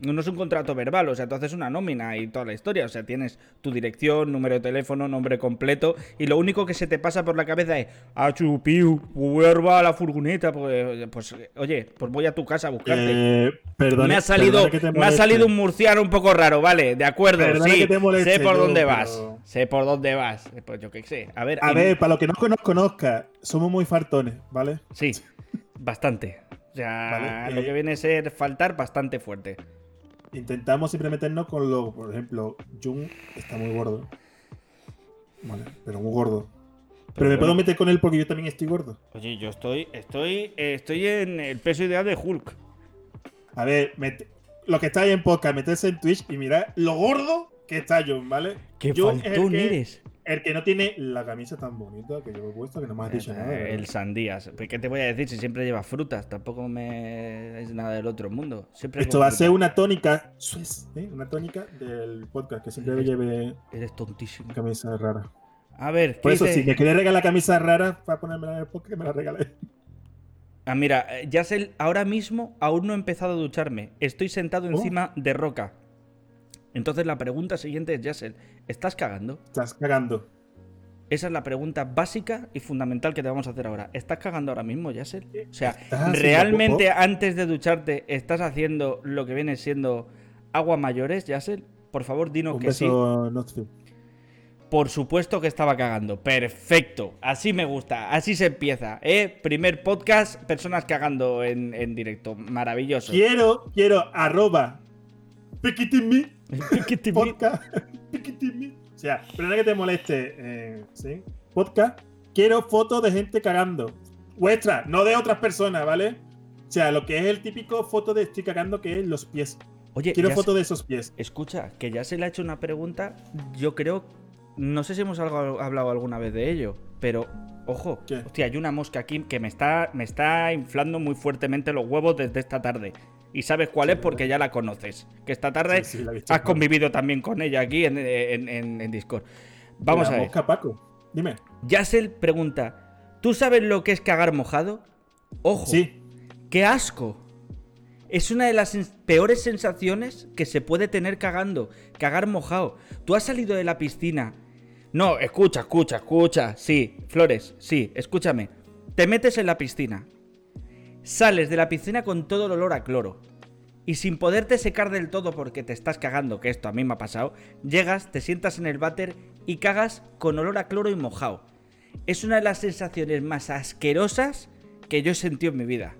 No es un contrato verbal, o sea, tú haces una nómina y toda la historia. O sea, tienes tu dirección, número de teléfono, nombre completo. Y lo único que se te pasa por la cabeza es, ah, chupiu, vuelva a la furgoneta. Pues, pues, oye, pues voy a tu casa a buscarte. Eh, perdone- me ha salido, me ha salido un murciano un poco raro, vale, de acuerdo, sí, moleste, sé por yo, dónde pero- vas, sé por dónde vas, pues yo qué sé, a ver, A ver, para los que no nos conozca, somos muy fartones, ¿vale? sí, bastante, o sea, Vale, lo eh. que viene a ser faltar bastante fuerte, Intentamos siempre meternos con lo, por ejemplo, Jung está muy gordo. Vale, pero muy gordo. Pero me puedo meter con él porque yo también estoy gordo. oye, yo estoy, estoy, eh, estoy en el peso ideal de Hulk, A ver, mete- lo que está ahí en podcast, meterse en Twitch y mirar lo gordo que está Jung, ¿vale? qué Jung es el faltón que- eres, El que no tiene la camisa tan bonita que yo he puesto, que no me has dicho nada. Eh, ¿verdad? el sandías, Pues, ¿qué te voy a decir si siempre llevas frutas? Tampoco me es nada del otro mundo, siempre Esto va a ser una tónica, ¿eh? una tónica del podcast, que siempre lleve Eres tontísimo. camisa rara. A ver, ¿qué Por eso, dice? si me quieres regalar camisa rara para ponérmela en el podcast, me la regales. Ah, mira, eh, Yassel, ahora mismo aún no he empezado a ducharme. Estoy sentado Oh. encima de roca. Entonces la pregunta siguiente es, Yassel, ¿estás cagando? Estás cagando. Esa es la pregunta básica y fundamental que te vamos a hacer ahora. ¿Estás cagando ahora mismo, Yassel? O sea, ¿Estás haciendo ¿realmente antes de ducharte estás haciendo lo que viene siendo agua mayores, Yassel? Por favor, dinos Un que sí. beso, Notfi. Por supuesto que estaba cagando. Perfecto. Así me gusta. Así se empieza. ¿eh? Primer podcast, personas cagando en, en directo. Maravilloso. Quiero, quiero, arroba, piquitimi, ¿Qué te- podcast. O sea, perdona que te moleste, eh, ¿sí? Podcast, quiero fotos de gente cagando. Vuestra, no de otras personas, ¿vale? O sea, lo que es el típico foto de estoy cagando, que es los pies. Oye, Quiero se- de esos pies. escucha, que ya se le ha hecho una pregunta. Yo creo. No sé si hemos algo- hablado alguna vez de ello, pero ojo, ¿Qué? hostia, hay una mosca aquí que me está, me está inflando muy fuertemente los huevos desde esta tarde. Y sabes cuál es porque ya la conoces. Que esta tarde Sí, sí, has convivido también con ella aquí en, en- en- en Discord. Vamos La a ver. mosca, Paco. Dime. Yassel pregunta: ¿Tú sabes lo que es cagar mojado? Ojo, Sí. ¡Qué asco! Es una de las peores sensaciones que se puede tener cagando. Cagar mojado. Tú has salido de la piscina. No, escucha, escucha, escucha. Sí, Flores, sí, escúchame. Te metes en la piscina. Sales de la piscina con todo el olor a cloro. Y sin poderte secar del todo porque te estás cagando, que esto a mí me ha pasado, llegas, te sientas en el váter y cagas con olor a cloro y mojado. Es una de las sensaciones más asquerosas que yo he sentido en mi vida.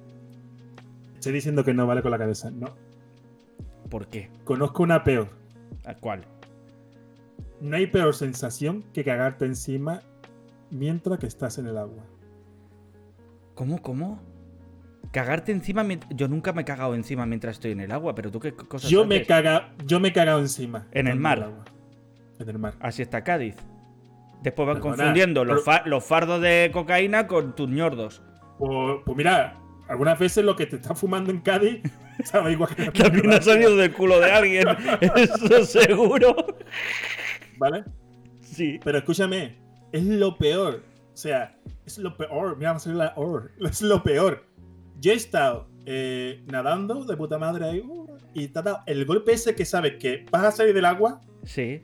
Estoy diciendo que no vale con la cabeza. No. ¿Por qué? Conozco una peor. ¿A cuál? No hay peor sensación que cagarte encima mientras que estás en el agua. ¿Cómo, cómo? Cagarte encima. Yo nunca me he cagado encima mientras estoy en el agua, pero tú qué cosas Yo me, caga, yo me he cagado encima. ¿En el mar? En el mar. Así está Cádiz. Después van Perdona, confundiendo los, pero- fa- los fardos de cocaína con tus ñordos. Pues, pues mira, algunas veces lo que te está fumando en Cádiz sabe igual que También ha salido del culo de alguien. Eso seguro. ¿Vale? Sí. Pero escúchame, es lo peor. O sea, es lo peor. Mira, vamos a hacer la or. Es lo peor. Yo he estado eh, nadando de puta madre ahí y te ha dado el golpe ese que sabes que vas a salir del agua Sí,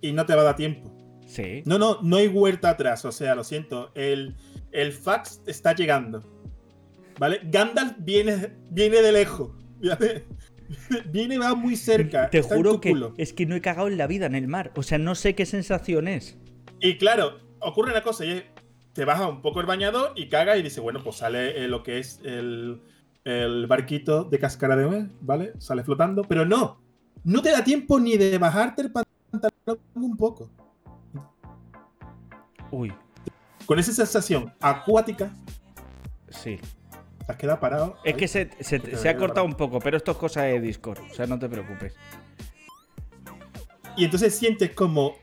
y no te va a dar tiempo. sí. No, no, no hay vuelta atrás. O sea, lo siento. El, el fax está llegando. ¿Vale? Gandalf viene, viene de lejos. ¿vale? Viene, va muy cerca. Te está en juro tu que culo. es que no he cagado en la vida en el mar. O sea, no sé qué sensación es. Y claro, ocurre una cosa, y es, te baja un poco el bañador y caga y dice, bueno, pues sale eh, lo que es el, el barquito de cáscara de nuez, ¿vale? Sale flotando, pero no, no te da tiempo ni de bajarte el pantalón un poco. Uy, Con esa sensación acuática, sí. te has quedado parado. Es ahí. que se, se- se ha cortado un poco, pero esto es cosa de Discord. O sea, no te preocupes. Y entonces sientes como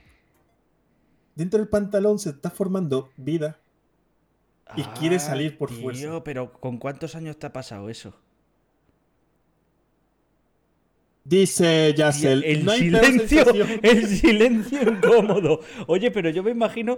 dentro del pantalón se está formando vida. Y quiere Ah, salir por tío, fuerza. pero ¿con cuántos años te ha pasado eso? Dice Yacel, el no silencio, sensación". el silencio incómodo. Oye, pero yo me imagino,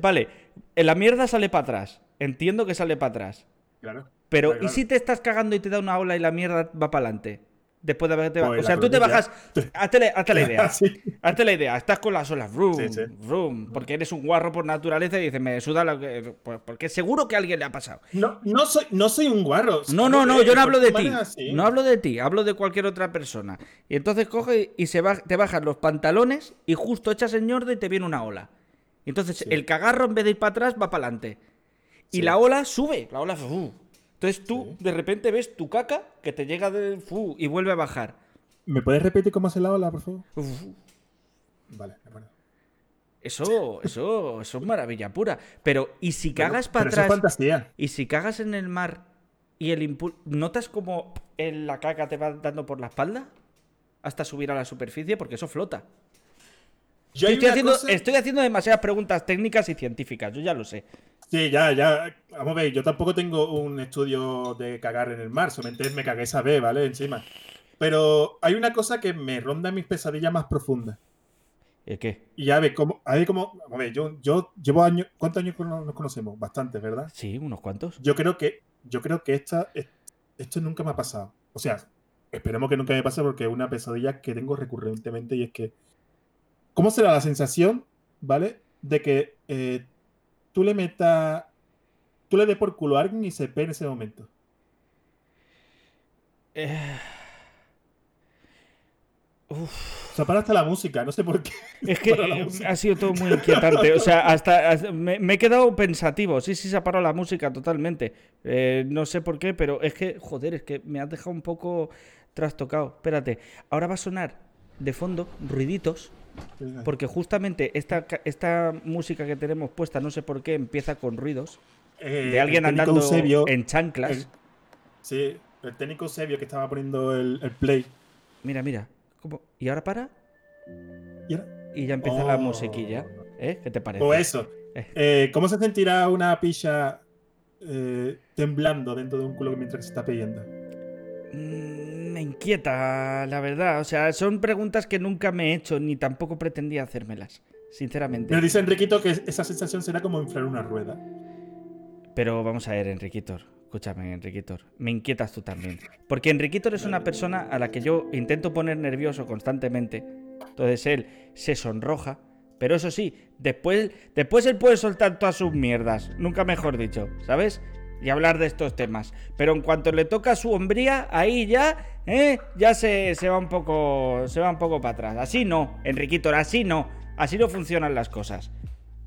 vale, la mierda sale para atrás. Entiendo que sale para atrás. Claro. Pero Claro, ¿y claro. si te estás cagando y te da una ola y la mierda va para adelante? Después de haberte Pues O sea, tú te bajas. Hazte la, hazte la idea. Sí. Hazte la idea. Estás con las olas. Vroom, Sí, sí. vroom, porque eres un guarro por naturaleza y dices, me suda lo que. porque seguro que a alguien le ha pasado. No, no, soy, no soy un guarro. No, no, no, yo no hablo de ti. No hablo de ti, hablo de cualquier otra persona. Y entonces coge y se te bajas los pantalones y justo echas el ñordo y te viene una ola. Y entonces el cagarro en vez de ir para atrás va para adelante. Y la ola sube, la ola fu. Entonces tú Sí. de repente ves tu caca que te llega de fu y vuelve a bajar. ¿Me puedes repetir cómo hace la ola, por favor? Uf, Vale, acuerdo. Eso, eso, eso es maravilla pura. Pero, ¿y si Pero- cagas para pero eso es atrás? fantasía. Y si cagas en el mar y el impulso. ¿Notas como la caca te va dando por la espalda? Hasta subir a la superficie, porque eso flota. Yo estoy, haciendo, cosa- estoy haciendo demasiadas preguntas técnicas y científicas, yo ya lo sé. Sí, ya, ya. Vamos a ver, yo tampoco tengo un estudio de cagar en el mar, solamente me cagué esa vez, ¿vale? Encima. Pero hay una cosa que me ronda en mis pesadillas más profundas. ¿Y qué? Y a ver, cómo, a ver, cómo, vamos a ver, yo, yo llevo años, ¿cuántos años nos conocemos? Bastantes, ¿verdad? Sí, unos cuantos. Yo creo que, yo creo que esta, es- esto nunca me ha pasado. O sea, esperemos que nunca me pase porque es una pesadilla que tengo recurrentemente y es que, ¿cómo será la sensación, ¿vale? De que eh, tú le metas, tú le des por culo a alguien y se pe en ese momento. Eh, O sea, para hasta la música, no sé por qué. Es que ha sido todo muy inquietante. O sea, hasta, hasta- me, me he quedado pensativo. Sí, sí, se ha parado la música totalmente. Eh, no sé por qué, pero es que, joder, es que me has dejado un poco trastocado. Espérate, ahora va a sonar de fondo ruiditos, porque justamente esta, esta música que tenemos puesta, no sé por qué, empieza con ruidos Eh, de alguien andando Eusebio- en chanclas. el- sí, el técnico Eusebio que estaba poniendo el, el play. Mira, mira. ¿cómo? ¿Y ahora para? Y era- Y ya empieza la Oh. musiquilla. ¿Eh? ¿Qué te parece? O eso. Eh. Eh, ¿Cómo se sentirá una picha temblando dentro de un culo mientras se está pidiendo? Mm, Me inquieta, la verdad. O sea, son preguntas que nunca me he hecho ni tampoco pretendía hacérmelas, sinceramente. Pero dice Enriquito que esa sensación será como inflar una rueda. Pero vamos a ver, Enriquitor. Escúchame, Enriquitor. Me inquietas tú también. Porque Enriquitor es una persona a la que yo intento poner nervioso constantemente. Entonces él se sonroja. Pero eso sí, después, después él puede soltar todas sus mierdas. Nunca mejor dicho, ¿sabes? Y hablar de estos temas. Pero en cuanto le toca su hombría, ahí ya, ¿eh? Ya se, se va un poco. Se va un poco para atrás. Así no, Enriquitor, así no. Así no funcionan las cosas.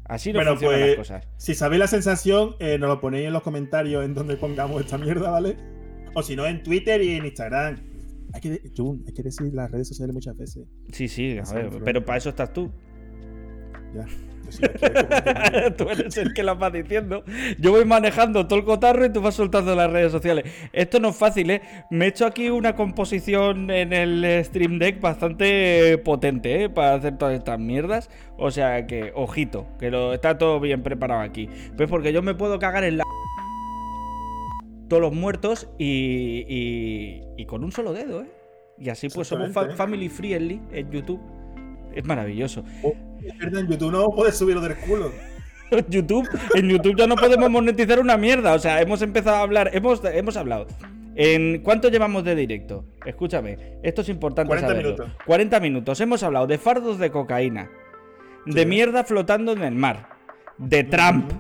Así no bueno, funcionan pues las cosas. si sabéis la sensación, eh, nos lo ponéis en los comentarios en donde pongamos esta mierda, ¿vale? O si no, en Twitter y en Instagram. Hay que, Jun, hay que decir las redes sociales muchas veces. Sí, sí, a ver, pero para eso estás tú. Ya. Tú eres el que las vas diciendo. Yo voy manejando todo el cotarro y tú vas soltando las redes sociales. Esto no es fácil, ¿eh? Me he hecho aquí una composición en el Stream Deck bastante potente, ¿eh? Para hacer todas estas mierdas. O sea que, ojito, que lo está todo bien preparado aquí. Pues porque yo me puedo cagar en la... Todos los muertos y, y, y con un solo dedo, ¿eh? Y así pues somos fa- family friendly en YouTube. Es maravilloso. Verdad, en YouTube no puedes subirlo del culo. YouTube, en YouTube ya no podemos monetizar una mierda. O sea, hemos empezado a hablar, hemos, hemos hablado. ¿En cuánto llevamos de directo? Escúchame, esto es importante 40 saberlo. minutos. 40 minutos. Hemos hablado de fardos de cocaína, de mierda flotando en el mar, de Trump.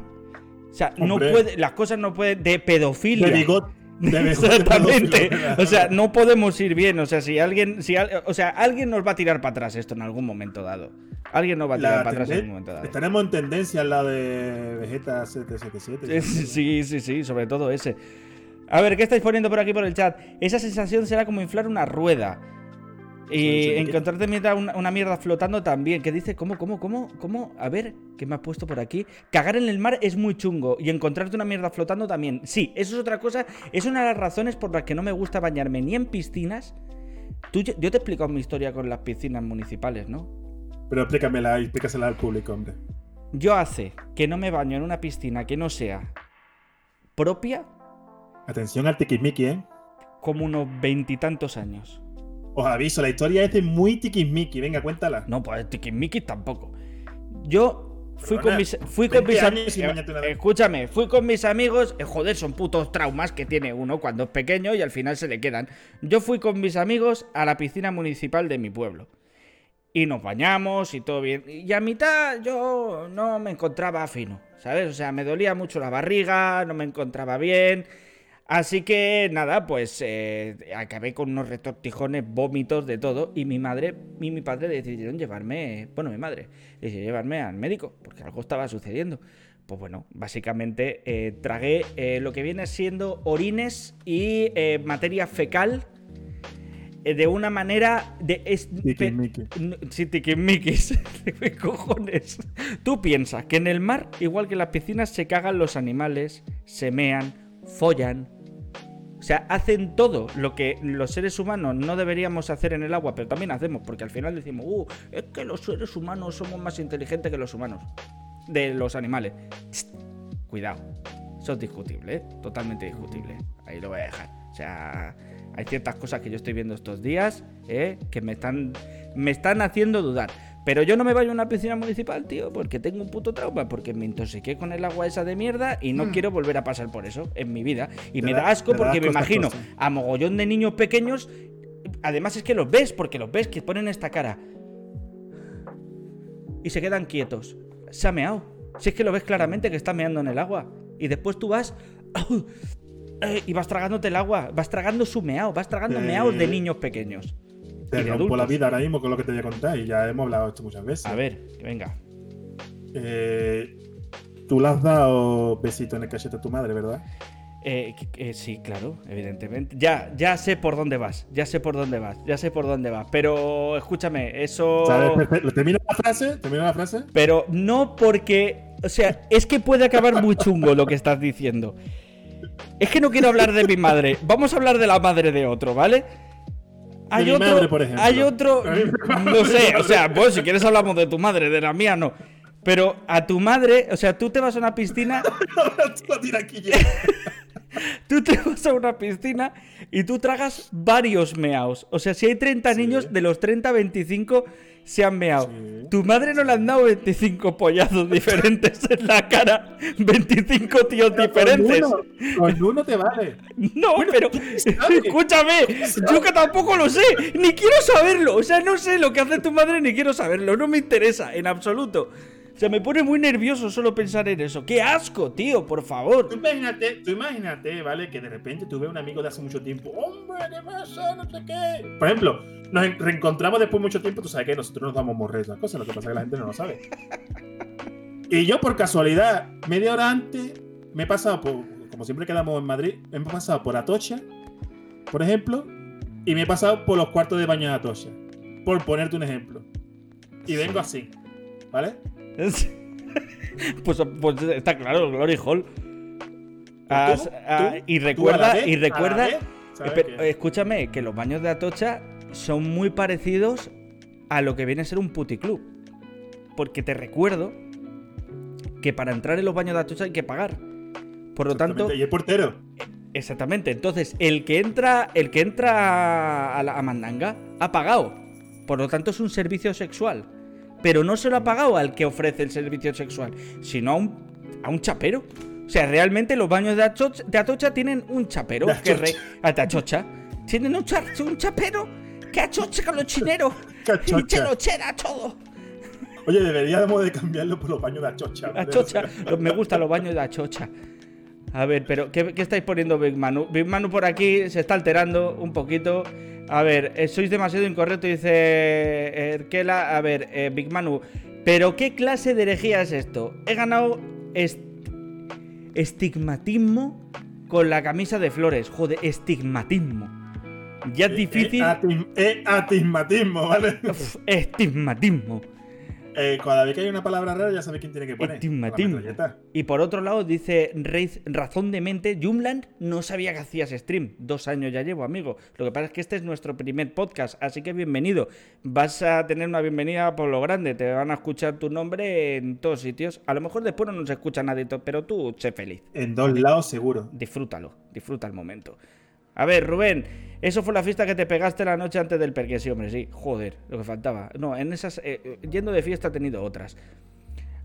O sea, no puede, las cosas no pueden. De pedofilia. De bigot. De bigote Exactamente. O sea, no podemos ir bien. O sea, si alguien, si al- o sea, alguien nos va a tirar para atrás esto en algún momento dado. Alguien nos va a tirar La para atrás en algún momento dado. Estaremos en tendencia en la de Vegeta 777. Sí, sí, sí, sí, sobre todo ese. A ver, ¿qué estáis poniendo por aquí por el chat? Esa sensación será como inflar una rueda. Y encontrarte mierda- una, una mierda flotando también. Que dice, ¿cómo, cómo, cómo, cómo? A ver, ¿qué me has puesto por aquí? Cagar en el mar es muy chungo. Y encontrarte una mierda flotando también. Sí, eso es otra cosa. Es una de las razones por las que no me gusta bañarme ni en piscinas. Tú, yo te he explicado mi historia con las piscinas municipales, ¿no? Pero explícamela y explícasela al público, hombre. Yo hace que no me baño en una piscina que no sea propia Atención al tiquismiqui, ¿eh? como unos veintitantos años. Os aviso, la historia es de muy tiquismiqui. Venga, cuéntala. No, pues Tikimiki tampoco. Yo fui con Perdona, mis, fui con 20 mis am- años sin eh. Escúchame, fui con mis amigos. eh, joder, son putos traumas que tiene uno cuando es pequeño y al final se le quedan. Yo fui con mis amigos a la piscina municipal de mi pueblo. Y nos bañamos y todo bien. Y a mitad yo no me encontraba fino, ¿sabes? O sea, me dolía mucho la barriga, no me encontraba bien. Así que nada, pues eh, acabé con unos retortijones, vómitos, de todo. Y mi madre y mi padre decidieron llevarme, bueno, mi madre decidió llevarme al médico, porque algo estaba sucediendo. Pues bueno, básicamente eh, tragué eh, lo que viene siendo orines y materia fecal de una manera de... Es, Sí, tiquismiquis. ¿Qué cojones? Tú piensas que en el mar, igual que en las piscinas, se cagan los animales, se mean, follan. O sea, hacen todo lo que los seres humanos no deberíamos hacer en el agua, pero también hacemos, porque al final decimos, uh, es que los seres humanos somos más inteligentes que los humanos. De los animales. Tst, Cuidado. Eso es discutible, ¿eh? Totalmente discutible. Ahí lo voy a dejar. O sea, hay ciertas cosas que yo estoy viendo estos días, ¿eh? Que me están, me están haciendo dudar. Pero yo no me baño a una piscina municipal, tío, porque tengo un puto trauma, porque me intoxiqué con el agua esa de mierda y no quiero volver a pasar por eso en mi vida. Y me da- da asco da porque me imagino a mogollón de niños pequeños. Además es que los ves, porque los ves que ponen esta cara. Y se quedan quietos. Se ha meado. Si es que lo ves claramente que está meando en el agua. Y después tú vas. Y vas tragándote el agua. Vas tragando su meao. Vas tragando meaos de niños pequeños. Te y de rompo la vida ahora mismo con lo que te voy a contar y ya hemos hablado esto muchas veces. A ver, venga. Eh, Tú le has dado besito en el cachete a tu madre, ¿verdad? Eh, que sí, claro, evidentemente. Ya, ya sé por dónde vas. Ya sé por dónde vas. Ya sé por dónde vas. Pero escúchame, eso. ¿Termino la frase? ¿Termino la frase? Pero no porque. O sea, es que puede acabar muy chungo lo que estás diciendo. Es que no quiero hablar de mi madre. Vamos a hablar de la madre de otro, ¿vale? Hay mi otro. madre, por ejemplo. Hay otro. No sé, o sea, pues si quieres hablamos de tu madre, de la mía no. Pero a tu madre, o sea, tú te vas a una piscina Ahora tú te vas a una piscina y tú tragas varios meaos. O sea, si hay 30 Sí. niños, de los 30, 25 se han meado. Sí. Tu madre no le han dado 25 pollazos diferentes en la cara. 25 tíos diferentes. Con uno, con uno te vale. No, pero escúchame, yo que tampoco lo sé, ni quiero saberlo. O sea, no sé lo que hace tu madre ni quiero saberlo. No me interesa en absoluto. O sea, me pone muy nervioso solo pensar en eso. ¡Qué asco, tío! Por favor. Tú imagínate, imagínate, ¿vale? Que de repente a un amigo de hace mucho tiempo. ¡Hombre, qué pasa! No sé qué. Por ejemplo, nos en- reencontramos después de mucho tiempo. Tú sabes que nosotros nos damos morrer esas cosas. Lo que pasa es que la gente no lo sabe. Y yo, por casualidad, media hora antes, me he pasado por. Como siempre quedamos en Madrid, me he pasado por Atocha, por ejemplo, y me he pasado por los cuartos de baño de Atocha. Por ponerte un ejemplo. Y vengo así, ¿vale? Pues, pues está claro, Glory Hall. Tú, ah, y tú recuerda, vez- y recuerda, vez, ¿sabes espe- qué? escúchame, que los baños de Atocha son muy parecidos a lo que viene a ser un puticlub. Porque te recuerdo que para entrar en los baños de Atocha hay que pagar. Por lo tanto, Y el portero. exactamente. Entonces, el que entra, el que entra a la a Mandanga ha pagado. Por lo tanto, es un servicio sexual. Pero no se lo ha pagado al que ofrece el servicio sexual, sino a un, a un chapero. O sea, realmente los baños de, Atocha, de Atocha tienen un chapero. De que re- ah, de Atocha. Tienen un, cha- un chapero que achocha con los chineros. Y se lo chera todo. Oye, deberíamos de cambiarlo por los baños de Achocha. Achocha. Me gustan los baños de Achocha. A ver, pero ¿qué, qué estáis poniendo Big Manu? Big Manu por aquí se está alterando un poquito. A ver, eh, sois demasiado incorrecto, dice eh, Erkela. A ver, eh, Big Manu, ¿pero qué clase de herejía es esto? He ganado est- estigmatismo con la camisa de flores. Joder, estigmatismo. Ya es difícil. Eh, atismatismo, ¿vale? Uf, estigmatismo. Eh, cada vez que hay una palabra rara, ya sabes quién tiene que poner. Y por otro lado, dice Reiz, razón de mente, Jumland no sabía que hacías stream. Dos años ya llevo, amigo. Lo que pasa es que este es nuestro primer podcast, así que bienvenido. Vas a tener una bienvenida por lo grande. Te van a escuchar tu nombre en todos sitios. A lo mejor después no nos escucha nadie, pero tú sé feliz. En dos lados, seguro. Disfrútalo, disfruta el momento. A ver, Rubén, eso fue la fiesta que te pegaste la noche antes del perque, sí, hombre, sí. Joder, lo que faltaba. No, en esas. eh, eh, yendo de fiesta he tenido otras.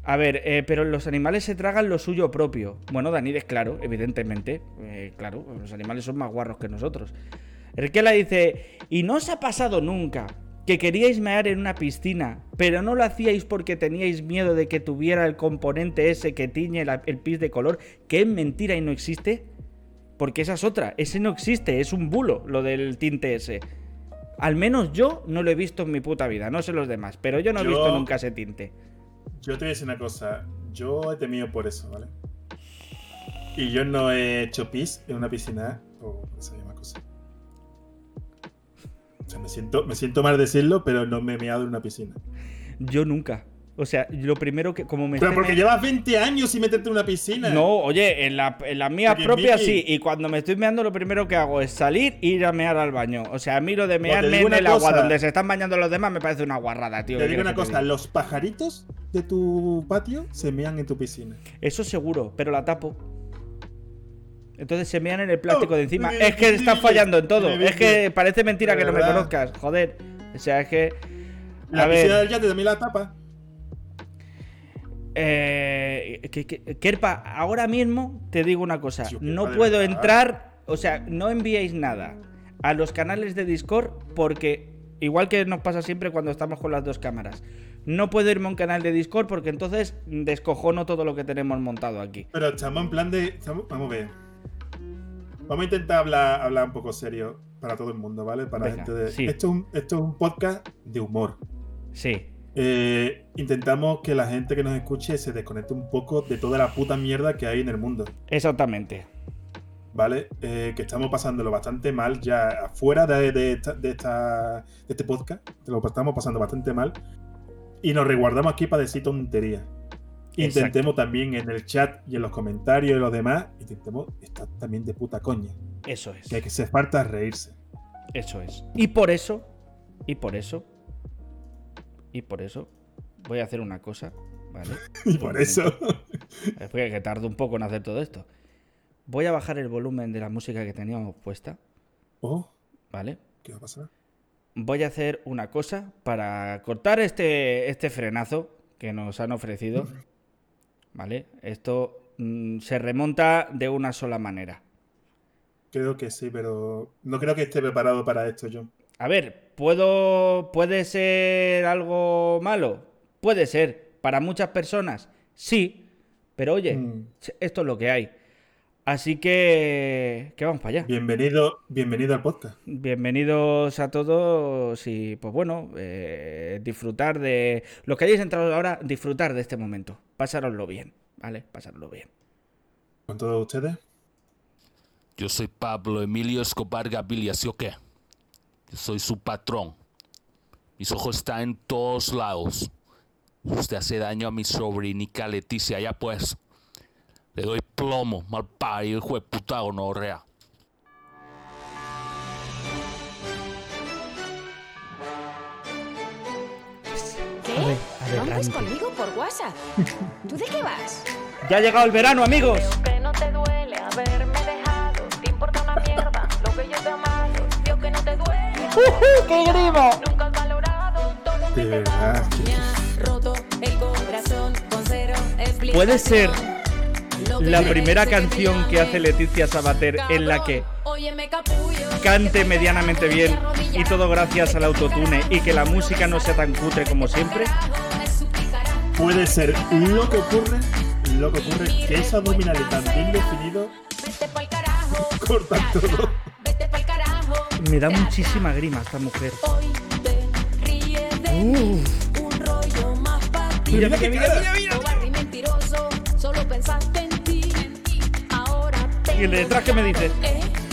A ver, eh, pero los animales se tragan lo suyo propio. Bueno, Daniel, claro, evidentemente. Eh, claro, los animales son más guarros que nosotros. Erkela dice: ¿Y no os ha pasado nunca que queríais mear en una piscina, pero no lo hacíais porque teníais miedo de que tuviera el componente ese que tiñe el pis de color, que es mentira y no existe? Porque esa es otra, ese no existe, es un bulo lo del tinte ese. Al menos yo no lo he visto en mi puta vida, no sé los demás, pero yo no he Yo- visto nunca ese tinte. Yo te voy a decir una cosa. Yo he temido por eso, ¿vale? Y yo no he hecho pis en una piscina o esa misma cosa. O sea, me siento, me siento mal decirlo, pero no me he meado en una piscina. Yo nunca. O sea, lo primero que, como me Pero porque me- llevas 20 años sin meterte en una piscina. No, oye, en la, en la mía Porque, propia sí, y cuando me estoy meando lo primero que hago es salir e ir a mear al baño. O sea, a mí lo de mearme en el agua donde se están bañando los demás me parece una guarrada, tío. Te ¿qué digo una cosa, diga? los pajaritos de tu patio se mean en tu piscina. Eso seguro, pero la tapo. Entonces se mean en el plástico de encima. Es que estás fallando en todo. Es que parece mentira que no me conozcas. Joder. O sea, es que. La piscina del yate también la tapa. Eh, que- que- Kerpa, ahora mismo te digo una cosa. No puedo entrar. O sea, no enviéis nada a los canales de Discord porque. Igual que nos pasa siempre cuando estamos con las dos cámaras. No puedo irme a un canal de Discord porque entonces descojono todo lo que tenemos montado aquí. Pero estamos en plan de. vamos a ver. Vamos a intentar hablar, hablar un poco serio para todo el mundo, ¿vale? Para Venga, gente de. sí. Esto, es un, esto es un podcast de humor. Sí. Eh, intentamos que la gente que nos escuche se desconecte un poco de toda la puta mierda que hay en el mundo, Exactamente. ¿vale? Eh, que estamos pasándolo bastante mal ya afuera de, de esta- de esta- de este podcast. Lo estamos pasando bastante mal. Y nos resguardamos aquí para decir tonterías. Intentemos también en el chat y en los comentarios y los demás, intentemos estar también de puta coña. Eso es. Que que se falta reírse. Eso es. Y por eso, y por eso, y por eso, voy a hacer una cosa, ¿vale? Y por eso. Es porque que tardo un poco en hacer todo esto. Voy a bajar el volumen de la música que teníamos puesta, Oh, ¿vale? ¿qué va a pasar? Voy a hacer una cosa para cortar este, este frenazo que nos han ofrecido, ¿vale? Esto mm, se remonta de una sola manera. Creo que sí, pero no creo que esté preparado para esto, John. A ver, ¿puedo, ¿puede ser algo malo? Puede ser. Para muchas personas, sí. Pero oye, Mm. esto es lo que hay. Así que, que vamos para allá. Bienvenido, bienvenido al podcast. Bienvenidos a todos y pues bueno, eh, disfrutar de... Los que hayáis entrado ahora, disfrutar de este momento. Pásaroslo bien, ¿vale? Pásaroslo bien. Con todos ustedes. Yo soy Pablo Emilio Escobar Gaviria, ¿sí o qué? Yo soy su patrón. Mis ojos están en todos lados. Usted hace daño a mi sobrinica Leticia, ya pues. Le doy plomo, mal parido, hijo de puta gonorrea. ¿Qué? ¿Rompes conmigo por WhatsApp? ¿Tú de qué vas? Ya ha llegado el verano, amigos. Creo que no te duele duele. ¡Qué grimo! Nunca has valorado todo lo De que te he verdad. Puede ser la primera canción que hace Leticia Sabater en la que cante medianamente bien y todo gracias al autotune y que la música no sea tan cutre como siempre. Puede ser lo que ocurre, lo que ocurre que ese abdominal tan bien definido corta todo. Me da muchísima grima esta mujer. Uh. Mira, mira, mira, Y el de detrás que me dice,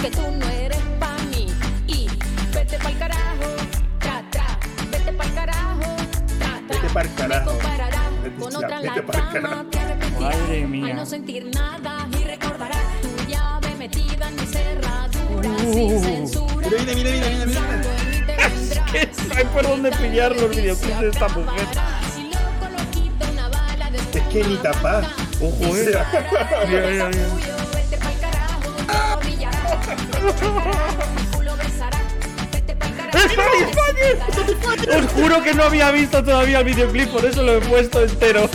que tú no eres pa' mí. Y vete pa'l carajo, tra, tra, vete pa'l carajo, tra, tra. Vete pa'l carajo. Me compararás Leticia, con otra en la cama, Madre mía. al no sentir nada y recordarás Mira, mira, mira, hay por dónde pillar los videoclips de esta mujer. Es que ni tapar. Ojo, eh. Mira, mira, mira. Os juro que no había visto todavía el videoclip, por eso lo he puesto entero.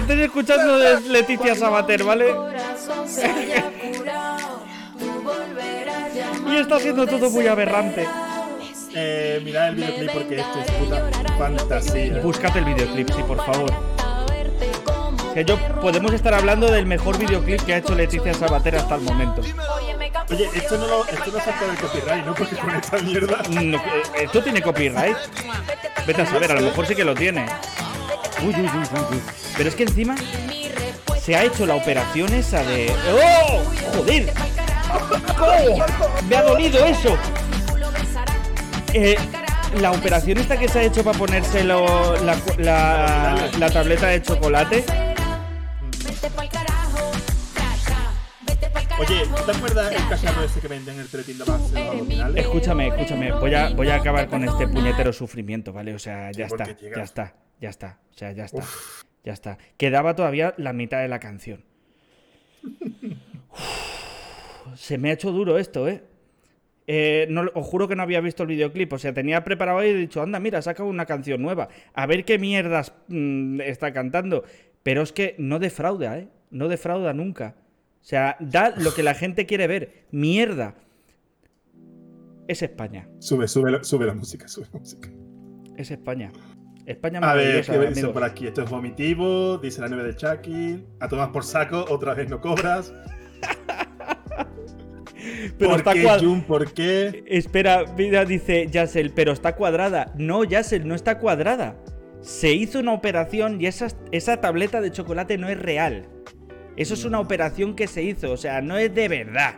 Estéis escuchando es Leticia Sabater, ¿vale? Y está haciendo todo muy aberrante. eh, mirad el videoclip porque esto es puta fantasía. Búscate el videoclip, sí, por favor. Que yo podemos estar hablando del mejor videoclip que ha hecho Leticia Sabater hasta el momento. Oye, esto no, lo, esto no salta del copyright, ¿no? Porque con esta mierda. No, eh, esto tiene copyright. Vete a saber, a lo mejor sí que lo tiene. Pero es que encima se ha hecho la operación esa de. ¡Oh! ¡Joder! ¡Oh! ¡Me ha dolido eso! Eh, la operación esta que se ha hecho para ponérselo la, la, la tableta de chocolate. Oye, ¿tú te acuerdas el cacharro ese que venden en el en los abdominales? Escúchame, escúchame. Voy a, voy a acabar con este puñetero sufrimiento, ¿vale? O sea, ya ¿Por está, ya está, ya está. O sea, ya está. Ya está. Quedaba todavía la mitad de la canción. Uf, se me ha hecho duro esto, ¿eh? Eh, no, os juro que no había visto el videoclip. O sea, tenía preparado y he dicho, anda, mira, saca una canción nueva. A ver qué mierdas mm, está cantando. Pero es que no defrauda, ¿eh? No defrauda nunca. O sea, da lo que la gente quiere ver. Mierda. Es España. Sube, sube, la- sube la música, sube la música. Es España. España A ver, ¿qué dicen por aquí? Esto es vomitivo, dice la 9 de Chucky. A tomar por saco, otra vez no cobras. Pero ¿Por está qué, cuad- Jun? ¿Por qué? Espera, mira, dice Yassel, pero está cuadrada. No, Yassel, no está cuadrada. Se hizo una operación y esa, esa tableta de chocolate no es real. Eso es una operación que se hizo, o sea, no es de verdad.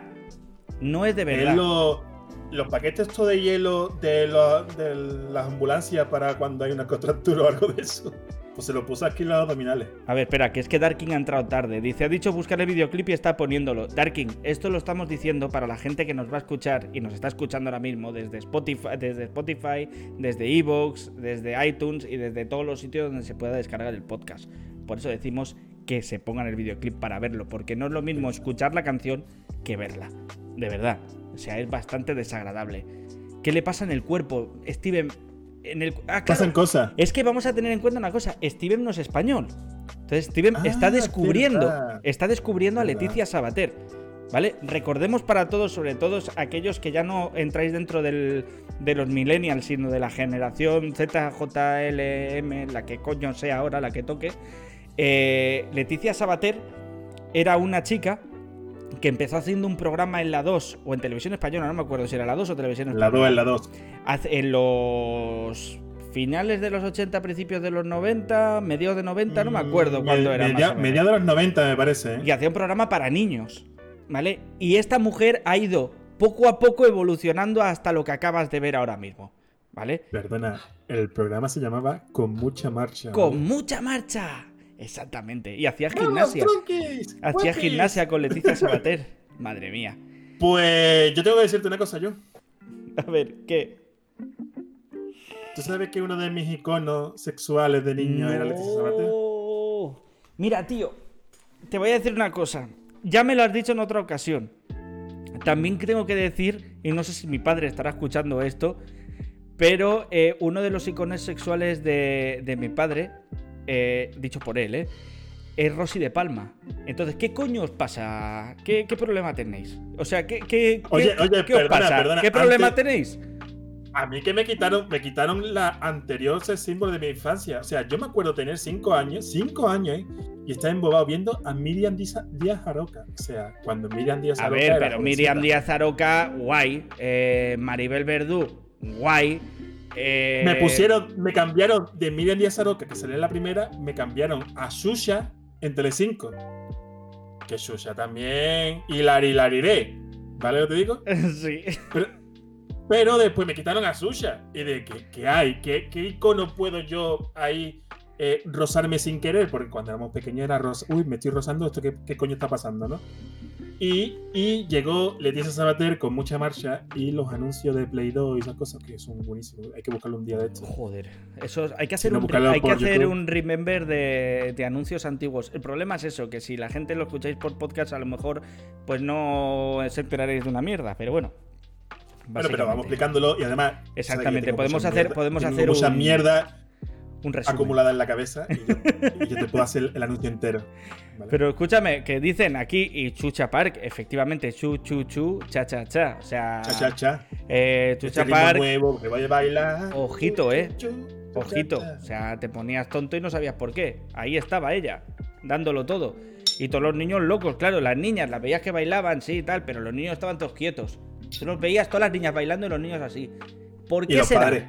No es de verdad. lo- los paquetes estos de hielo de, lo- de las ambulancias para cuando hay una contractura o algo de eso. Pues se lo puso aquí en los abdominales. A ver, espera, que es que Darking ha entrado tarde. Dice, ha dicho buscar el videoclip y está poniéndolo. Darking, esto lo estamos diciendo para la gente que nos va a escuchar y nos está escuchando ahora mismo desde Spotify, desde Spotify, desde Evox, desde iTunes y desde todos los sitios donde se pueda descargar el podcast. Por eso decimos que se pongan el videoclip para verlo, porque no es lo mismo escuchar la canción que verla. De verdad. O sea, es bastante desagradable. ¿Qué le pasa en el cuerpo? Steven, en el... Ah, claro. Pasan cosas. Es que vamos a tener en cuenta una cosa, Steven no es español. Entonces Steven Ah, está descubriendo, verdad. está descubriendo a. Leticia Sabater. ¿Vale? Recordemos para todos, sobre todo aquellos que ya no entráis dentro del- de los millennials, sino de la generación ZJLM, la que coño sea ahora, la que toque. eh, Leticia Sabater era una chica que empezó haciendo un programa en la 2 o en televisión española, no me acuerdo si era la 2 o televisión La española 2 en la 2. hace- en los finales de los 80, principios de los 90, mediados de 90, no me acuerdo cuándo era. Mediados de los 90, me parece. ¿eh? Y hacía un programa para niños, ¿vale? Y esta mujer ha ido poco a poco evolucionando hasta lo que acabas de ver ahora mismo, ¿vale? Perdona, el programa se llamaba Con mucha marcha. Con mucha marcha. Exactamente. Y hacía ¡Vamos, gimnasia. Hacía gimnasia con Leticia Sabater. Madre mía. Pues yo tengo que decirte una cosa, yo. A ver, ¿qué? ¿Tú sabes que uno de mis iconos sexuales de niño era Leticia Sabater? Mira, tío, te voy a decir una cosa. Ya me lo has dicho en otra ocasión. También tengo que decir, y no sé si mi padre estará escuchando esto, Pero eh, uno de los iconos sexuales de, de mi padre, eh, dicho por él, ¿eh? es Rosy de Palma. Entonces, ¿qué coño os pasa? ¿Qué, qué problema tenéis? O sea, ¿qué, qué, qué- Oye, os pasa? perdona, ¿Qué problema antes- tenéis? A mí que me quitaron, me quitaron la anterior símbolo de mi infancia. O sea, yo me acuerdo tener cinco años, cinco años, ¿eh? y estar embobado viendo a Miriam Díaz, Aroca. O sea, cuando Miriam Díaz A Aroca. ver, era pero. Miriam Díaz Aroca, guay. Eh, Maribel Verdú, guay. Eh, Me pusieron, me cambiaron de Miriam Díaz Aroca, que salía en la primera, me cambiaron a Susha en Telecinco. Que Susha también. Y Lari Lariré. ¿Vale lo que te digo? sí. Pero, pero después me quitaron a Susha. Y de ¿qué, qué hay? ¿Qué, ¿Qué icono puedo yo ahí eh, rozarme sin querer? Porque cuando éramos pequeños era rosa. Uy, me estoy rozando esto, ¿qué, qué coño está pasando, no? Y, y llegó Leticia Sabater con mucha marcha y los anuncios de Play 2 y esas cosas que son buenísimos. Hay que buscarlo un día de esto. Joder, eso es- hay que Si hacer, no, un, hay que hacer YouTube. un remember de, de anuncios antiguos. El problema es eso, que si la gente lo escucháis por podcast, a lo mejor pues no se enteraréis de una mierda, pero bueno. Bueno, pero vamos explicándolo y además. Exactamente, podemos hacer- mierda- podemos hacer mucha un- mierda Un resumen. acumulada en la cabeza y yo, y yo te puedo hacer el anuncio entero. ¿vale? Pero escúchame, que dicen aquí y Chucha Park, efectivamente, chu, chu, chu, cha, cha, cha. O sea, cha, cha, cha. eh, Este Chucha ritmo Park, nuevo que vaya a bailar. Ojito, eh. Chu, chu, cha, ojito. cha. O sea, te ponías tonto y no sabías por qué. Ahí estaba ella, dándolo todo. Y todos los niños locos, claro, las niñas las veías que bailaban, sí y tal, pero los niños estaban todos quietos. Tú los veías todas las niñas bailando y los niños así. ¿Por Y qué los será? padres.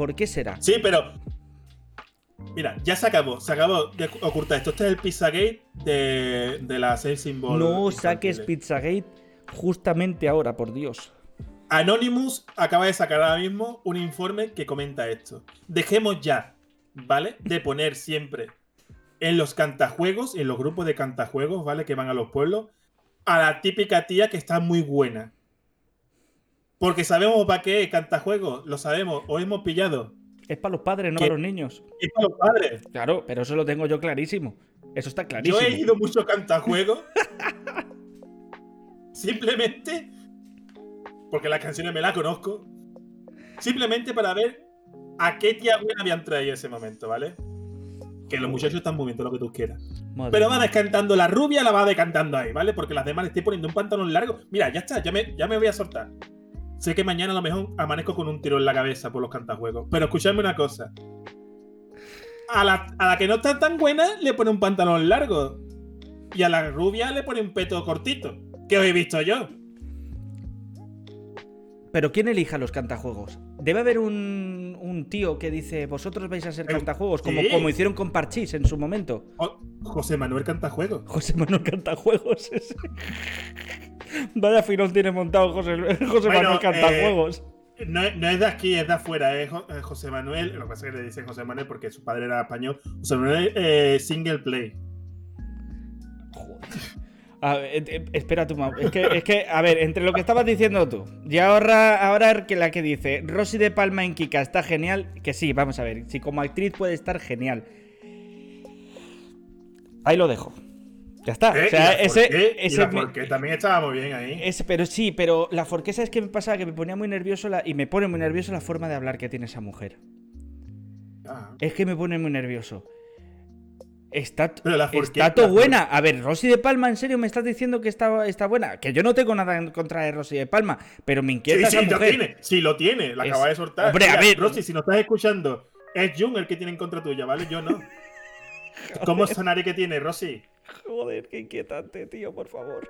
¿Por qué será? Sí, pero. Mira, ya se acabó, se acabó de ocultar esto. Este es el Pizzagate de, de la Sex Symbol. No saques. Pizzagate justamente ahora, por Dios. Anonymous acaba de sacar ahora mismo un informe que comenta esto. Dejemos ya, ¿vale? De poner siempre en los cantajuegos, en los grupos de cantajuegos, ¿vale? Que van a los pueblos, a la típica tía que está muy buena. Porque sabemos para qué cantajuegos, lo sabemos, o hemos pillado. Es para los padres, no ¿Qué? para los niños. Es para los padres. Claro, pero eso lo tengo yo clarísimo. Eso está Yo clarísimo. he ido mucho cantajuegos. simplemente porque las canciones me las conozco. Simplemente para ver a qué tía buena habían traído en ese momento, ¿vale? Que los muchachos están moviendo lo que tú quieras. Madre Pero va descantando la rubia, la va decantando ahí, ¿vale? Porque las demás le estoy poniendo un pantalón largo. Mira, ya está, ya me, ya me voy a soltar. Sé que mañana a lo mejor amanezco con un tiro en la cabeza por los cantajuegos. Pero escuchadme una cosa. A la, a la que no está tan buena le pone un pantalón largo. Y a la rubia le pone un peto cortito. ¿Qué os he visto yo? Pero ¿quién elija los cantajuegos? Debe haber un, un tío que dice, vosotros vais a ser Eh, cantajuegos, como, sí. como hicieron con Parchís en su momento. Jo- José Manuel Cantajuegos. José Manuel Cantajuegos. ese. Vaya filón tiene montado José, José Bueno, Manuel Cantajuegos. No, es- no es de aquí, es de afuera. Es Jo- eh, José Manuel. Lo que pasa es que le dicen José Manuel porque su padre era español. José Manuel eh, Single Play. A ver, eh, eh, espera tú, Mau. Es que, es que, a ver, entre lo que estabas diciendo tú y ahora, ahora que la que dice Rosy de Palma en Kika está genial, que sí, vamos a ver, si como actriz puede estar genial. Ahí lo dejo. Ya está. ¿Eh? O sea, ¿Y la ese, Forqué? Ese me- también estaba muy bien ahí. ese- pero sí, pero la forquesa es que me pasaba que me ponía muy nervioso la- y me pone muy nervioso la forma de hablar que tiene esa mujer. Ah. Es que me pone muy nervioso. Está, Pero la Forqué- está todo la buena. A ver, Rosy de Palma, ¿en serio me estás diciendo que está, está buena? Que yo no tengo nada en contra de Rosy de Palma, pero me Sí, inquieta sí, esa lo mujer. tiene. Sí, lo tiene. La Es- acaba de soltar. Hombre, a ver. Rosy, si no estás escuchando, es Jung el que tiene en contra tuya, ¿vale? Yo no. ¿Cómo es sonaré que tiene, Rosy? Joder, qué inquietante, tío, por favor.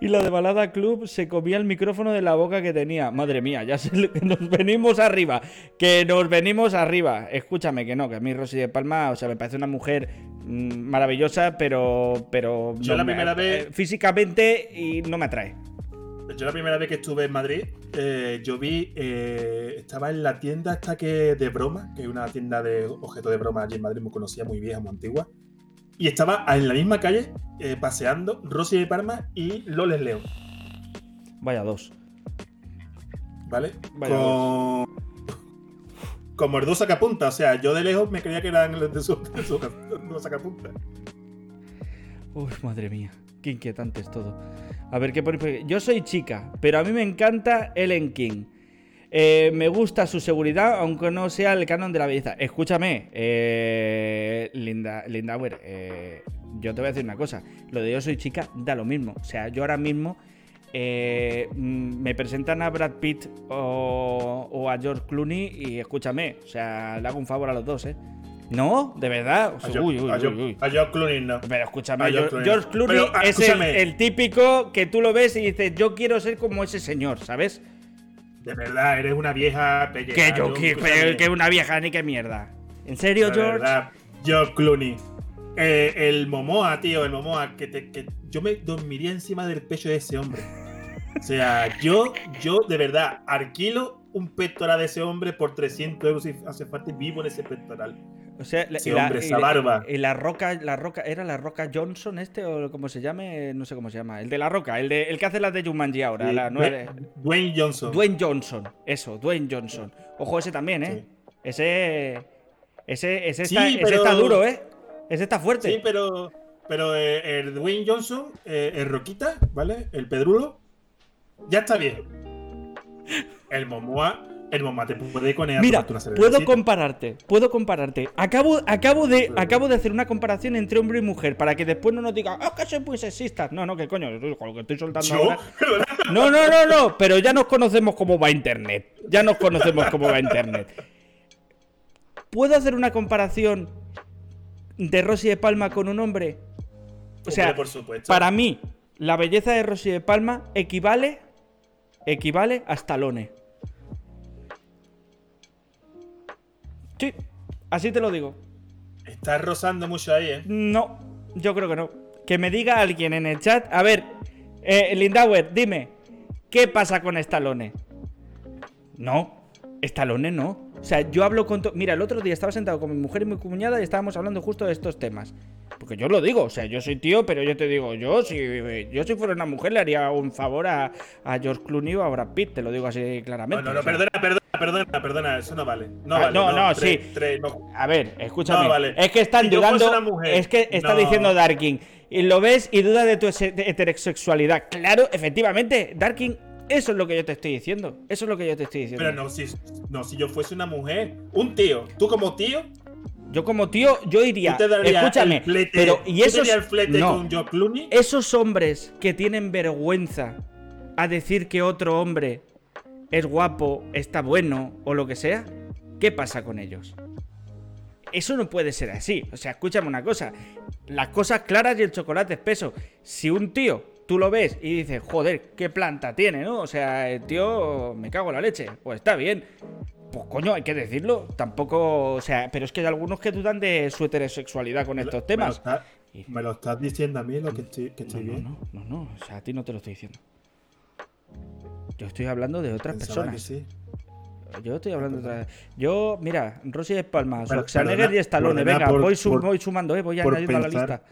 Y la de Balada Club se comía el micrófono de la boca que tenía. Madre mía, ya nos venimos arriba. Que nos venimos arriba. Escúchame, que no, que a mí Rosy de Palma, o sea, me parece una mujer mm, maravillosa, pero. pero Yo no la me- primera vez- Físicamente y no me atrae. Yo la primera vez que estuve en Madrid, eh, yo vi, eh, estaba en la tienda esta que de broma, que es una tienda de objetos de broma allí en Madrid, muy conocida, muy vieja, muy antigua. Y estaba en la misma calle, eh, paseando, Rosy de Palma y Loles León, Vaya dos. ¿vale? Vaya con... Como el dos sacapunta, o sea, yo de lejos me creía que eran los de su, de su dos sacapunta. Uy, madre mía. Qué inquietante es todo. A ver, ¿qué aquí? Yo soy chica, pero a mí me encanta Ellen King. Eh, me gusta su seguridad, aunque no sea el canon de la belleza. Escúchame, eh, Linda, Lindauer, eh, yo te voy a decir una cosa. Lo de yo soy chica da lo mismo. O sea, yo ahora mismo eh, mm, me presentan a Brad Pitt o, o a George Clooney y escúchame, o sea, le hago un favor a los dos, ¿eh? No, de verdad. A George- uy, uy, a uy, George- uy. a George Clooney no. Pero escúchame, George Clooney. George Clooney Pero, es el, el típico que tú lo ves y dices, yo quiero ser como ese señor, ¿sabes? De verdad, eres una vieja pelleja. Que yo, que, una vieja ni que mierda. ¿En serio, De George? verdad, George Clooney. Eh, el Momoa, tío, el Momoa, que, te, que yo me dormiría encima del pecho de ese hombre. O sea, yo, yo de verdad, alquilo un pectoral de ese hombre por 300 euros si hace falta vivo en ese pectoral. O sea, la- y la- hombre, esa barba. Y la roca, la roca, ¿era la roca Johnson este o como se llame? No sé cómo se llama. El de la roca, el, de, el que hace las de Jumanji ahora, Sí, la nueve. Dwayne Johnson. Dwayne Johnson, eso, Dwayne Johnson. Ojo, ese también, ¿eh? Ese. Ese, ese, Sí, está duro, ¿eh? Ese está fuerte. Sí, pero, pero eh, el Dwayne Johnson, eh, el Roquita, ¿vale? El Pedrulo, ya está bien. El Momoa, el Momoa te puede conear Mira, puedo compararte, puedo compararte. Acabo, acabo, de, acabo de hacer una comparación entre hombre y mujer para que después no nos digan, ah, que soy muy sexista. No, no, que coño, con lo que estoy soltando ¿Yo? ahora. No, no, no, no, pero ya nos conocemos cómo va Internet. Ya nos conocemos cómo va Internet. ¿Puedo hacer una comparación de Rosy de Palma con un hombre? O sea, Hombre, por supuesto. para mí, la belleza de Rosy de Palma equivale, equivale a Stallone. Sí, así te lo digo. Estás rozando mucho ahí, ¿eh? No, yo creo que no. Que me diga alguien en el chat. A ver, eh, Lindauer, dime, ¿qué pasa con Stallone? No, Stallone no. O sea, yo hablo con. Mira, el otro día estaba sentado con mi mujer y mi cuñada y estábamos hablando justo de estos temas. Porque yo lo digo, o sea, yo soy tío, pero yo te digo, yo si, yo si fuera una mujer le haría un favor a, a George Clooney o a Brad Pitt, te lo digo así claramente. No, no, perdona, perdona, perdona, perdona, eso no vale. No Ah, vale. no, no, sí. no. A ver, escúchame. No, vale. Es que están Si dudando. mujer, es que está no. diciendo Darkin. Y lo ves y duda de tu heterosexualidad. Claro, efectivamente, Darkin, eso es lo que yo te estoy diciendo. Eso es lo que yo te estoy diciendo. Pero no si, no, si yo fuese una mujer, un tío, tú como tío, Yo como tío, yo iría. te Escúchame. el flete, pero y tú te esos darías el flete no. con George Clooney. esos hombres que tienen vergüenza a decir que otro hombre es guapo, está bueno o lo que sea, ¿qué pasa con ellos? Eso no puede ser así. O sea, escúchame una cosa. Las cosas claras y el chocolate espeso. Si un tío, tú lo ves y dices, joder, qué planta tiene, ¿no? O sea, el tío, me cago en la leche. Pues está bien. Pues coño, hay que decirlo. Tampoco, o sea, pero es que hay algunos que dudan de su heterosexualidad con estos Me lo, temas. me lo estás diciendo a mí lo que estoy, que No, estoy no, bien. no, no, no, o sea, a ti no te lo estoy diciendo. Yo estoy hablando de otras Pensaba que personas. sí. Yo estoy hablando de otras. Yo, mira, Rosy de Palma, Schwarzenegger y Stallone. Venga, por- voy, sum- por- voy sumando, eh, voy añadiendo a la lista.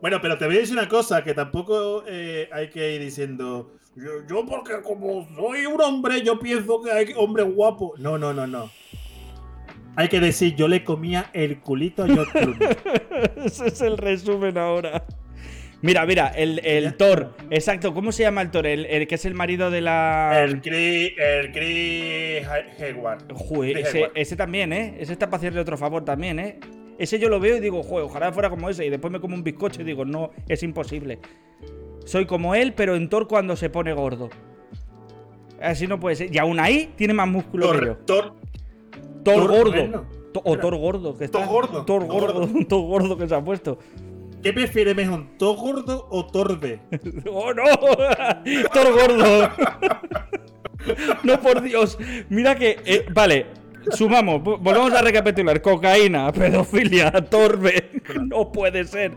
Bueno, pero te voy a decir una cosa, que tampoco eh, hay que ir diciendo, yo, yo porque como soy un hombre, yo pienso que hay hombres guapos. No, no, no, no. Hay que decir, yo le comía el culito a George Clooney. Ese es el resumen ahora. Mira, mira, el, el. Thor. Exacto, ¿cómo se llama el Thor? El, el que es el marido de la. El Chris, el Chris Hayward. Joder, Chris ese, ese también, ¿eh? Ese está para hacerle otro favor también, ¿eh? Ese yo lo veo y digo, joder, ojalá fuera como ese. Y después me como un bizcocho y digo, no, es imposible. Soy como él, pero en Thor cuando se pone gordo. Así no puede ser. Y aún ahí tiene más músculo que yo. Thor, Thor, Thor, Thor gordo. o. Thor gordo, que está. Thor gordo, Thor Thor gordo. Thor gordo que se ha puesto. ¿qué prefieres mejor, Thor gordo o Torbe? ¡Oh, no! ¡Thor gordo! no, por Dios. Mira que. eh, vale, sumamos. vo- Volvemos a recapitular. Cocaína, pedofilia, torbe. No puede ser.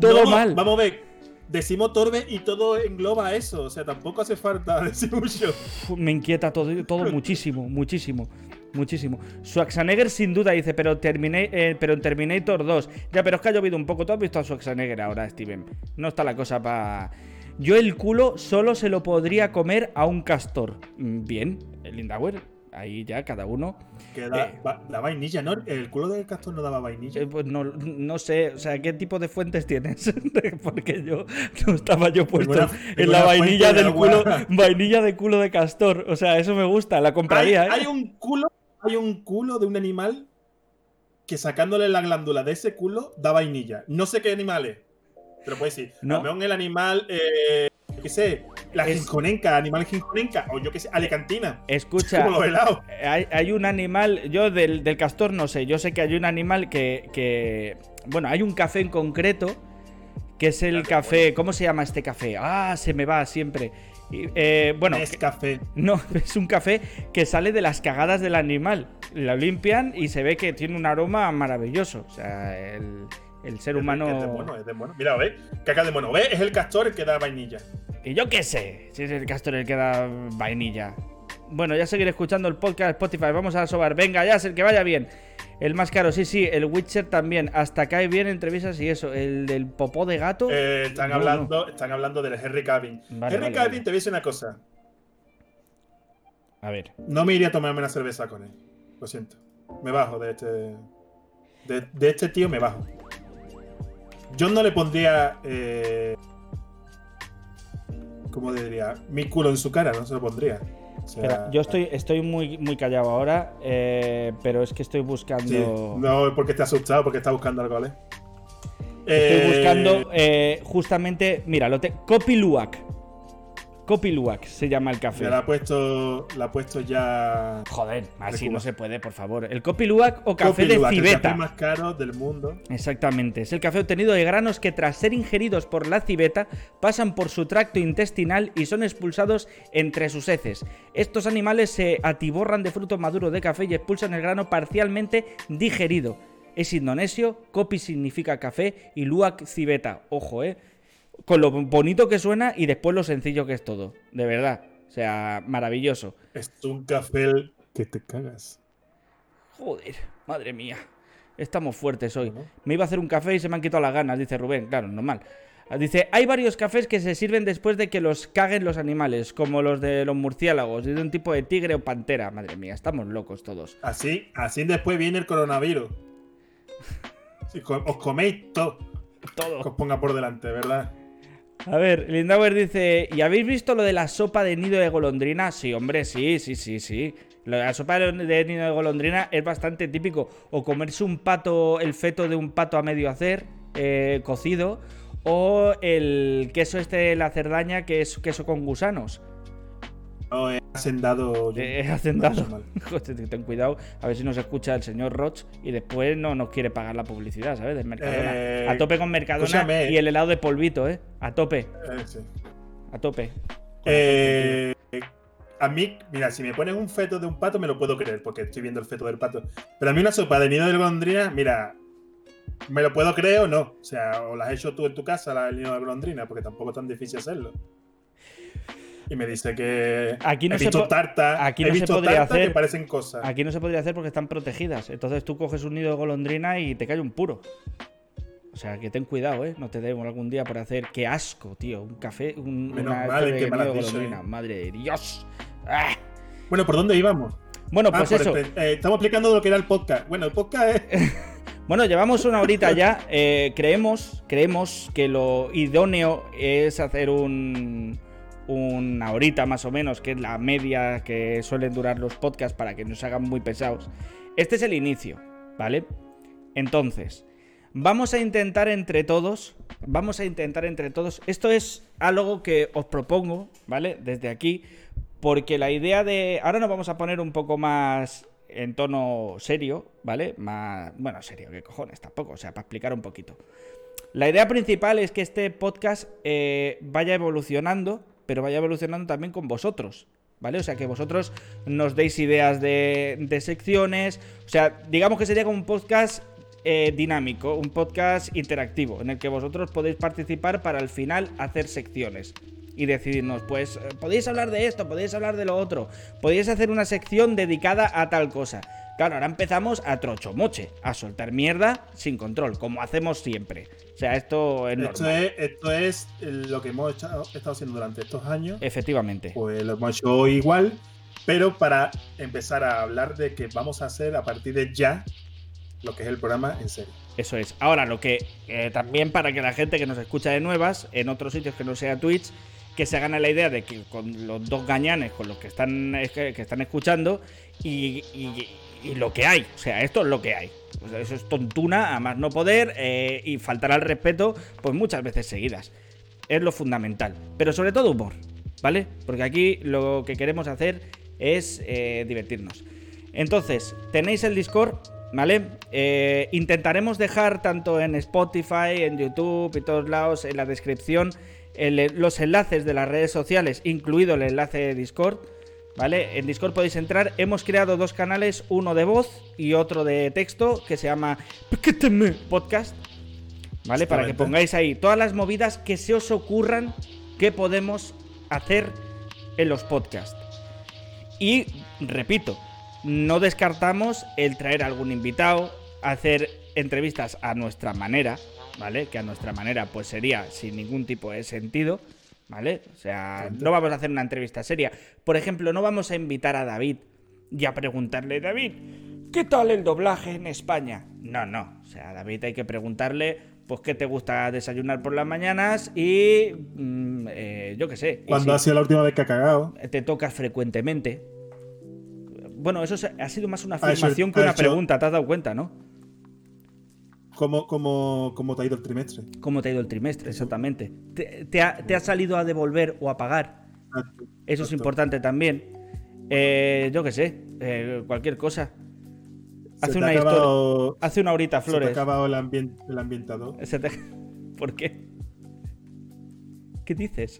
Todo No, mal. Vamos a ver. Decimos Torbe y todo engloba eso. O sea, tampoco hace falta decir mucho. Me inquieta todo, todo muchísimo, muchísimo, muchísimo. Schwarzenegger sin duda dice, pero, Termina- eh, pero en Terminator 2. Ya, pero es que ha llovido un poco. ¿Tú has visto a Schwarzenegger ahora, Steven? No está la cosa para... Yo el culo solo se lo podría comer a un castor. Mm, Bien, Lindauer. Ahí ya cada uno. Que da, Eh. va- da vainilla, ¿no? El culo del castor no daba vainilla. Eh, pues no, no sé, o sea, ¿qué tipo de fuentes tienes? Porque yo no estaba yo puesto en la vainilla de del culo, vainilla de culo de castor. O sea, eso me gusta, la hay, compraría, ¿eh? hay un culo, hay un culo de un animal que sacándole la glándula de ese culo da vainilla. No sé qué animal es. Pero puedes decir, No. el animal, eh, qué sé, la Es- ginconenca, animal ginconenca, o yo qué sé, alicantina. Escucha, Como los helados. hay, hay un animal, yo del, del castor no sé, yo sé que hay un animal que, que- bueno, hay un café en concreto, que es el café, ¿cómo se llama este café? Ah, se me va siempre. Eh, bueno, es café. No, es un café que sale de las cagadas del animal. Lo limpian y se ve que tiene un aroma maravilloso. O sea, el, el ser humano. Es de mono, es de mono. Mira, ¿ves? Caca de mono. ¿Ves? Es el castor el que da vainilla. Y yo qué sé, si es el castor el que da vainilla. Bueno, ya seguiré escuchando el podcast de Spotify. Vamos a sobar. Venga, ya, el que vaya bien. El más caro, sí, sí. El Witcher también. Hasta cae bien entrevistas y eso. El del popó de gato. Eh, están, No, hablando, están hablando del Henry. Vale, Henry vale, vale. te voy a decir una cosa. A ver. No me iría a tomarme una cerveza con él. Lo siento. Me bajo de este. De, de este tío me bajo. Yo no le pondría. Eh, ¿Cómo diría? Mi culo en su cara, no se lo pondría. O sea, Espera, yo estoy, estoy muy, muy callado ahora, eh, pero es que estoy buscando. Sí, no, porque te asustado, porque está buscando algo, ¿vale? Estoy Eh, buscando eh, justamente. Mira, lo te. Kopi Luwak. Kopi Luwak se llama el café. Ya la ha puesto, la ha puesto ya. Joder, así no se puede, por favor. El Kopi Luwak o café de Luwak, el civeta. café más caro del mundo. Exactamente, es el café obtenido de granos que tras ser ingeridos por la civeta pasan por su tracto intestinal y son expulsados entre sus heces. Estos animales se atiborran de fruto maduro de café y expulsan el grano parcialmente digerido. Es indonesio, kopi significa café y luak civeta. Ojo, eh. Con lo bonito que suena y después lo sencillo que es todo. De verdad. O sea, maravilloso. Es un café que te cagas. Joder, madre mía. Estamos fuertes hoy. Me iba a hacer un café y se me han quitado las ganas, dice Rubén. Claro, normal. Dice, hay varios cafés que se sirven después de que los caguen los animales, como los de los murciélagos, y de un tipo de tigre o pantera. Madre mía, estamos locos todos. Así, así después viene el coronavirus. Si os coméis todo. Que Todo. os ponga por delante, ¿verdad? A ver, Lindauer dice, ¿y habéis visto lo de la sopa de nido de golondrina? Sí, hombre, sí, sí, sí, sí. La sopa de nido de golondrina es bastante típico. O comerse un pato, el feto de un pato a medio hacer, eh, cocido. O el queso este de la cerdaña, que es queso con gusanos. No, he hacendado. Eh, hacendado. Mal. Joder, ten cuidado, a ver si nos escucha el señor Roch y después no nos quiere pagar la publicidad, ¿sabes? De Mercadona. Eh, a tope con Mercadona escúchame. y el helado de polvito, ¿eh? A tope, Eh, sí. a tope. Eh, a mí, mira, si me pones un feto de un pato, me lo puedo creer, porque estoy viendo el feto del pato. Pero a mí una sopa de nido de golondrina, mira, me lo puedo creer o no. O sea, o la has hecho tú en tu casa, la del nido de golondrina, porque tampoco es tan difícil hacerlo. Y me dice que Aquí no he se visto tarta, aquí he no se podría tarta hacer- que parecen cosas. Aquí no se podría hacer porque están protegidas. Entonces tú coges un nido de golondrina y te cae un puro. O sea, que ten cuidado, ¿eh? No te demos algún día por hacer. ¡Qué asco, tío! Un café, un, Menos una mal, de que. Madre de Dios. ¡Ah! Bueno, ¿por dónde íbamos? Bueno, Ah, pues por eso. el- eh, estamos explicando lo que era el podcast. Bueno, el podcast es. Bueno, llevamos una horita ya. Eh, creemos, creemos que lo idóneo es hacer un, una horita más o menos, que es la media que suelen durar los podcasts para que no se hagan muy pesados. Este es el inicio, ¿vale? Entonces, vamos a intentar entre todos, vamos a intentar entre todos, esto es algo que os propongo, ¿vale? Desde aquí, porque la idea de... Ahora nos vamos a poner un poco más en tono serio, ¿vale? Más... Bueno, serio, ¿qué cojones? Tampoco, o sea, para explicar un poquito. La idea principal es que este podcast eh, vaya evolucionando, pero vaya evolucionando también con vosotros, ¿vale? O sea, que vosotros nos deis ideas de, secciones, o sea, digamos que sería como un podcast eh, dinámico, un podcast interactivo, en el que vosotros podéis participar para al final hacer secciones. Y decidirnos, pues, eh, podéis hablar de esto, podéis hablar de lo otro, podéis hacer una sección dedicada a tal cosa. Claro, ahora empezamos a trochomoche, a soltar mierda sin control, como hacemos siempre. O sea, esto es Esto normal. es, esto es lo que hemos echado- estado haciendo durante estos años. Efectivamente. Pues lo hemos hecho igual. pero para empezar a hablar de que vamos a hacer a partir de ya lo que es el programa en serio. Eso es. Ahora, lo que eh, también para que la gente que nos escucha de nuevas, en otros sitios que no sea Twitch, que se hagan la idea de que con los dos gañanes con los que están, es que, están escuchando y, lo que hay. O sea, esto es lo que hay. Eso es tontuna, a más no poder eh, y faltar al respeto, pues muchas veces seguidas. Es lo fundamental. Pero sobre todo humor, ¿vale? Porque aquí lo que queremos hacer es eh, divertirnos. Entonces, tenéis el Discord, ¿vale? Eh, intentaremos dejar tanto en Spotify, en YouTube y todos lados, en la descripción, el- los enlaces de las redes sociales, incluido el enlace de Discord. ¿Vale? En Discord podéis entrar. Hemos creado dos canales, uno de voz y otro de texto, que se llama Podcast. ¿Vale? Para que pongáis ahí todas las movidas que se os ocurran que podemos hacer en los podcasts. Y repito, no descartamos el traer algún invitado, hacer entrevistas a nuestra manera, ¿vale? Que a nuestra manera pues sería sin ningún tipo de sentido, ¿vale? O sea, no vamos a hacer una entrevista seria. Por ejemplo, no vamos a invitar a David y a preguntarle, David, ¿qué tal el doblaje en España? No, no. O sea, a David hay que preguntarle, pues, ¿qué te gusta desayunar por las mañanas? Y, mm, eh, yo qué sé. Cuando si- ha sido la última vez que ha cagado? te tocas frecuentemente. Bueno, eso ha sido más una hecho- afirmación que una hecho- pregunta, te has dado cuenta, ¿no? ¿Cómo, cómo, cómo te ha ido el trimestre? ¿Cómo te ha ido el trimestre? Exactamente. ¿Te, te ha, te ha salido a devolver o a pagar? Eso es Exacto. importante también. Eh, yo qué sé, eh, cualquier cosa. Hace una historia. acabado- Hace una horita, se te ha Flores. acabado el, ambien- el ambientador. Te- ¿Por qué? ¿Qué dices?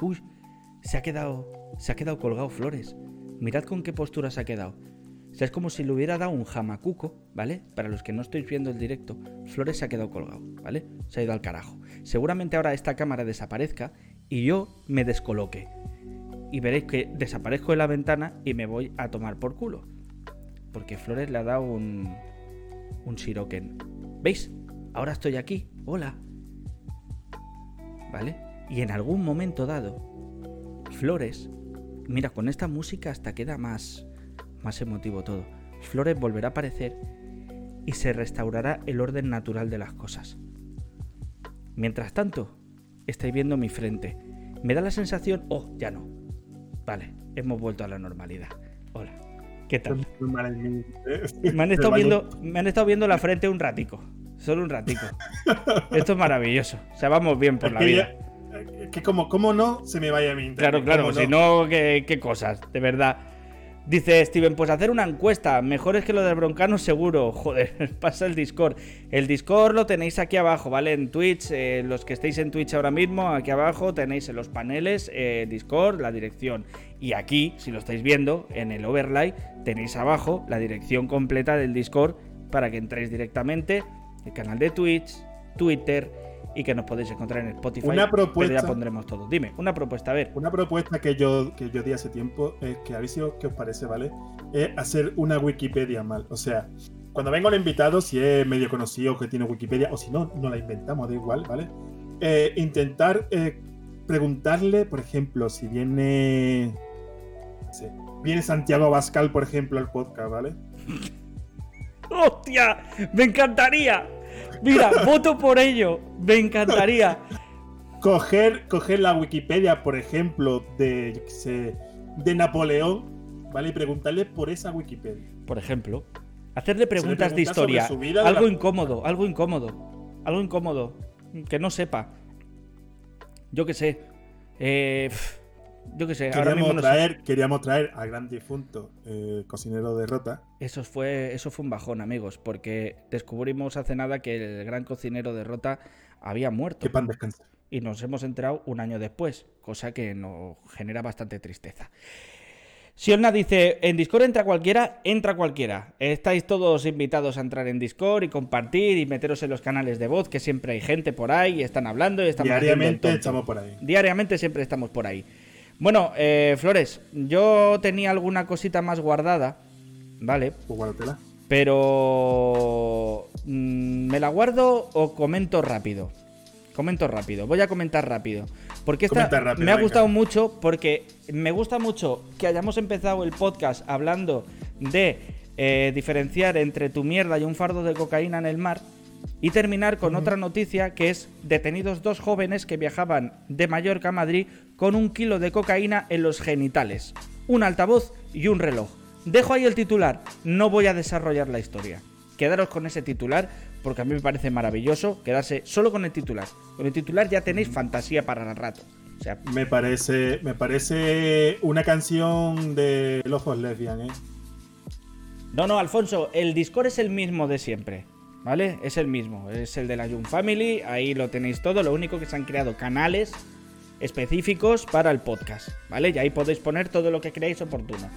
Uy, se ha quedado. Se ha quedado colgado Flores. Mirad con qué postura se ha quedado. O sea, es como si le hubiera dado un jamacuco, ¿vale? Para los que no estáis viendo el directo, Flores se ha quedado colgado, ¿vale? Se ha ido al carajo. Seguramente ahora esta cámara desaparezca y yo me descoloque. Y veréis que desaparezco de la ventana y me voy a tomar por culo. Porque Flores le ha dado un. un siroken. ¿Veis? Ahora estoy aquí. Hola. ¿Vale? Y en algún momento dado, Flores. Mira, con esta música hasta queda más. Más emotivo todo. Flores volverá a aparecer y se restaurará el orden natural de las cosas. Mientras tanto, estáis viendo mi frente. Me da la sensación. Oh, ya no. Vale, hemos vuelto a la normalidad. Hola. ¿Qué tal? Me han estado viendo, me han estado viendo la frente un ratico. Solo un ratico. Esto es maravilloso. O sea, vamos bien por la vida. Es que como, como no se me vaya a mi internet. Claro, claro, ¿Cómo si no, ¿qué, qué cosas, de verdad. Dice Steven, pues hacer una encuesta, mejor es que lo del broncano seguro. Joder, pasa el Discord. El Discord lo tenéis aquí abajo, ¿vale? En Twitch, eh, los que estéis en Twitch ahora mismo, aquí abajo tenéis en los paneles eh, Discord, la dirección. Y aquí, si lo estáis viendo, en el overlay, tenéis abajo la dirección completa del Discord para que entréis directamente, el canal de Twitch, Twitter y que nos podéis encontrar en Spotify. Una pero ya propuesta. pondremos todo. Dime, una propuesta, a ver. Una propuesta que yo, que yo di hace tiempo es que a ver si os parece, ¿vale? Es hacer una Wikipedia mal. O sea, cuando venga un invitado, si es medio conocido que tiene Wikipedia, o si no, no la inventamos, da igual, ¿vale? Eh, intentar eh, preguntarle, por ejemplo, si viene. no sé, viene Santiago Abascal, por ejemplo, al podcast, ¿vale? ¡Hostia! ¡Me encantaría! Mira, voto por ello. Me encantaría. Coger, coger la Wikipedia, por ejemplo, de, sé, de Napoleón, ¿vale? Y preguntarle por esa Wikipedia. Por ejemplo, hacerle preguntas de historia. Algo incómodo, algo incómodo. Algo incómodo. Que no sepa. Yo qué sé. Eh, yo qué sé. Ahora Queríamos mismo no sé. traer, queríamos traer al gran difunto eh, cocinero de Rota. Eso fue, eso fue un bajón, amigos. Porque descubrimos hace nada que el gran cocinero de Rota había muerto. Que pan descansa. y nos hemos enterado un año después, cosa que nos genera bastante tristeza. Sionna dice, en Discord entra cualquiera, entra cualquiera. Estáis todos invitados a entrar en Discord y compartir y meteros en los canales de voz, que siempre hay gente por ahí y están hablando y el Diariamente estamos por ahí. Diariamente siempre estamos por ahí. Bueno, eh, Flores, yo tenía alguna cosita más guardada, ¿vale? Pues guárdatela. Pero... mm, ¿Me la guardo o comento rápido? comento rápido. Voy a comentar rápido. Porque esta rápido, me ha gustado mucho porque me gusta mucho que hayamos empezado el podcast hablando de eh, diferenciar entre tu mierda y un fardo de cocaína en el mar y terminar con otra noticia que es detenidos dos jóvenes que viajaban de Mallorca a Madrid con un kilo de cocaína en los genitales, un altavoz y un reloj. Dejo ahí el titular, no voy a desarrollar la historia. Quedaros con ese titular porque a mí me parece maravilloso quedarse solo con el titular. Con el titular ya tenéis fantasía para el rato. O sea, Me parece, me parece una canción de Los Ojos Lesbian, ¿eh? No, no, Alfonso, el Discord es el mismo de siempre. ¿Vale? Es el mismo. Es el de la Young Family. Ahí lo tenéis todo. Lo único que se han creado canales específicos para el podcast. ¿Vale? Y ahí podéis poner todo lo que creáis oportuno.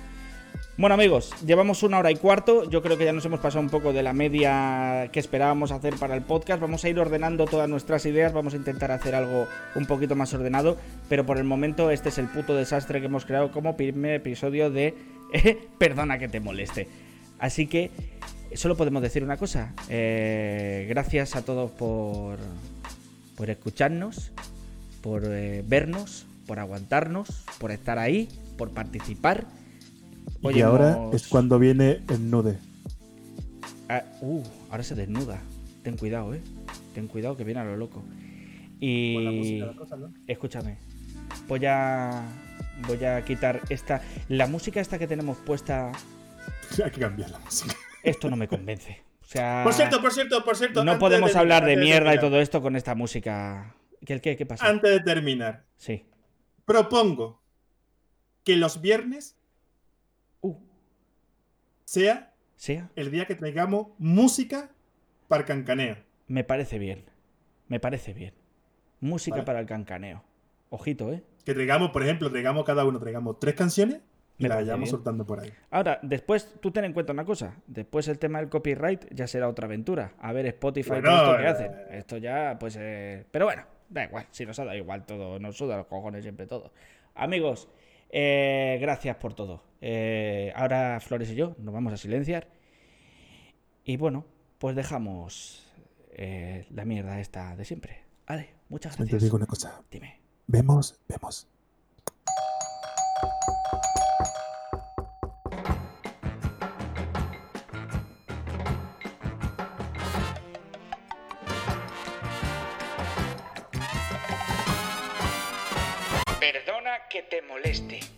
Bueno amigos, llevamos una hora y cuarto, yo creo que ya nos hemos pasado un poco de la media que esperábamos hacer para el podcast, vamos a ir ordenando todas nuestras ideas, vamos a intentar hacer algo un poquito más ordenado, pero por el momento este es el puto desastre que hemos creado como primer episodio de eh, Perdona que te moleste. Así que solo podemos decir una cosa, eh, gracias a todos por, por escucharnos, por eh, vernos, por aguantarnos, por estar ahí, por participar. Hoy y ahora hemos- es cuando viene el nude. Ah, uh, ahora se desnuda. Ten cuidado, eh. Ten cuidado que viene a lo loco. Y. Escúchame. Voy a. Voy a quitar esta. La música esta que tenemos puesta. Hay que cambiar la música. Esto no me convence. O sea. Por cierto, por cierto, por cierto. no podemos de- hablar de mierda y todo esto con esta música. ¿Qué, el qué? ¿Qué pasa? Antes de terminar, Sí. propongo que los viernes Uh, sea sea. el día que traigamos música para el cancaneo. Me parece bien. Me parece bien. Música Vale. para el cancaneo. Ojito, eh. Que traigamos, por ejemplo, traigamos cada uno, traigamos tres canciones y Me las vayamos soltando por ahí. Ahora, después, tú ten en cuenta una cosa. Después el tema del copyright ya será otra aventura. A ver Spotify Bueno, esto que eh, hacen. Esto ya, pues... eh, Pero bueno, da igual. Si nos ha dado igual todo. Nos suda los cojones siempre todo. Amigos, eh, gracias por todo. Eh, ahora Flores y yo nos vamos a silenciar. Y bueno, pues dejamos eh, la mierda esta de siempre. Vale, muchas Te gracias. digo una cosa. Dime. Vemos, vemos. Que te moleste.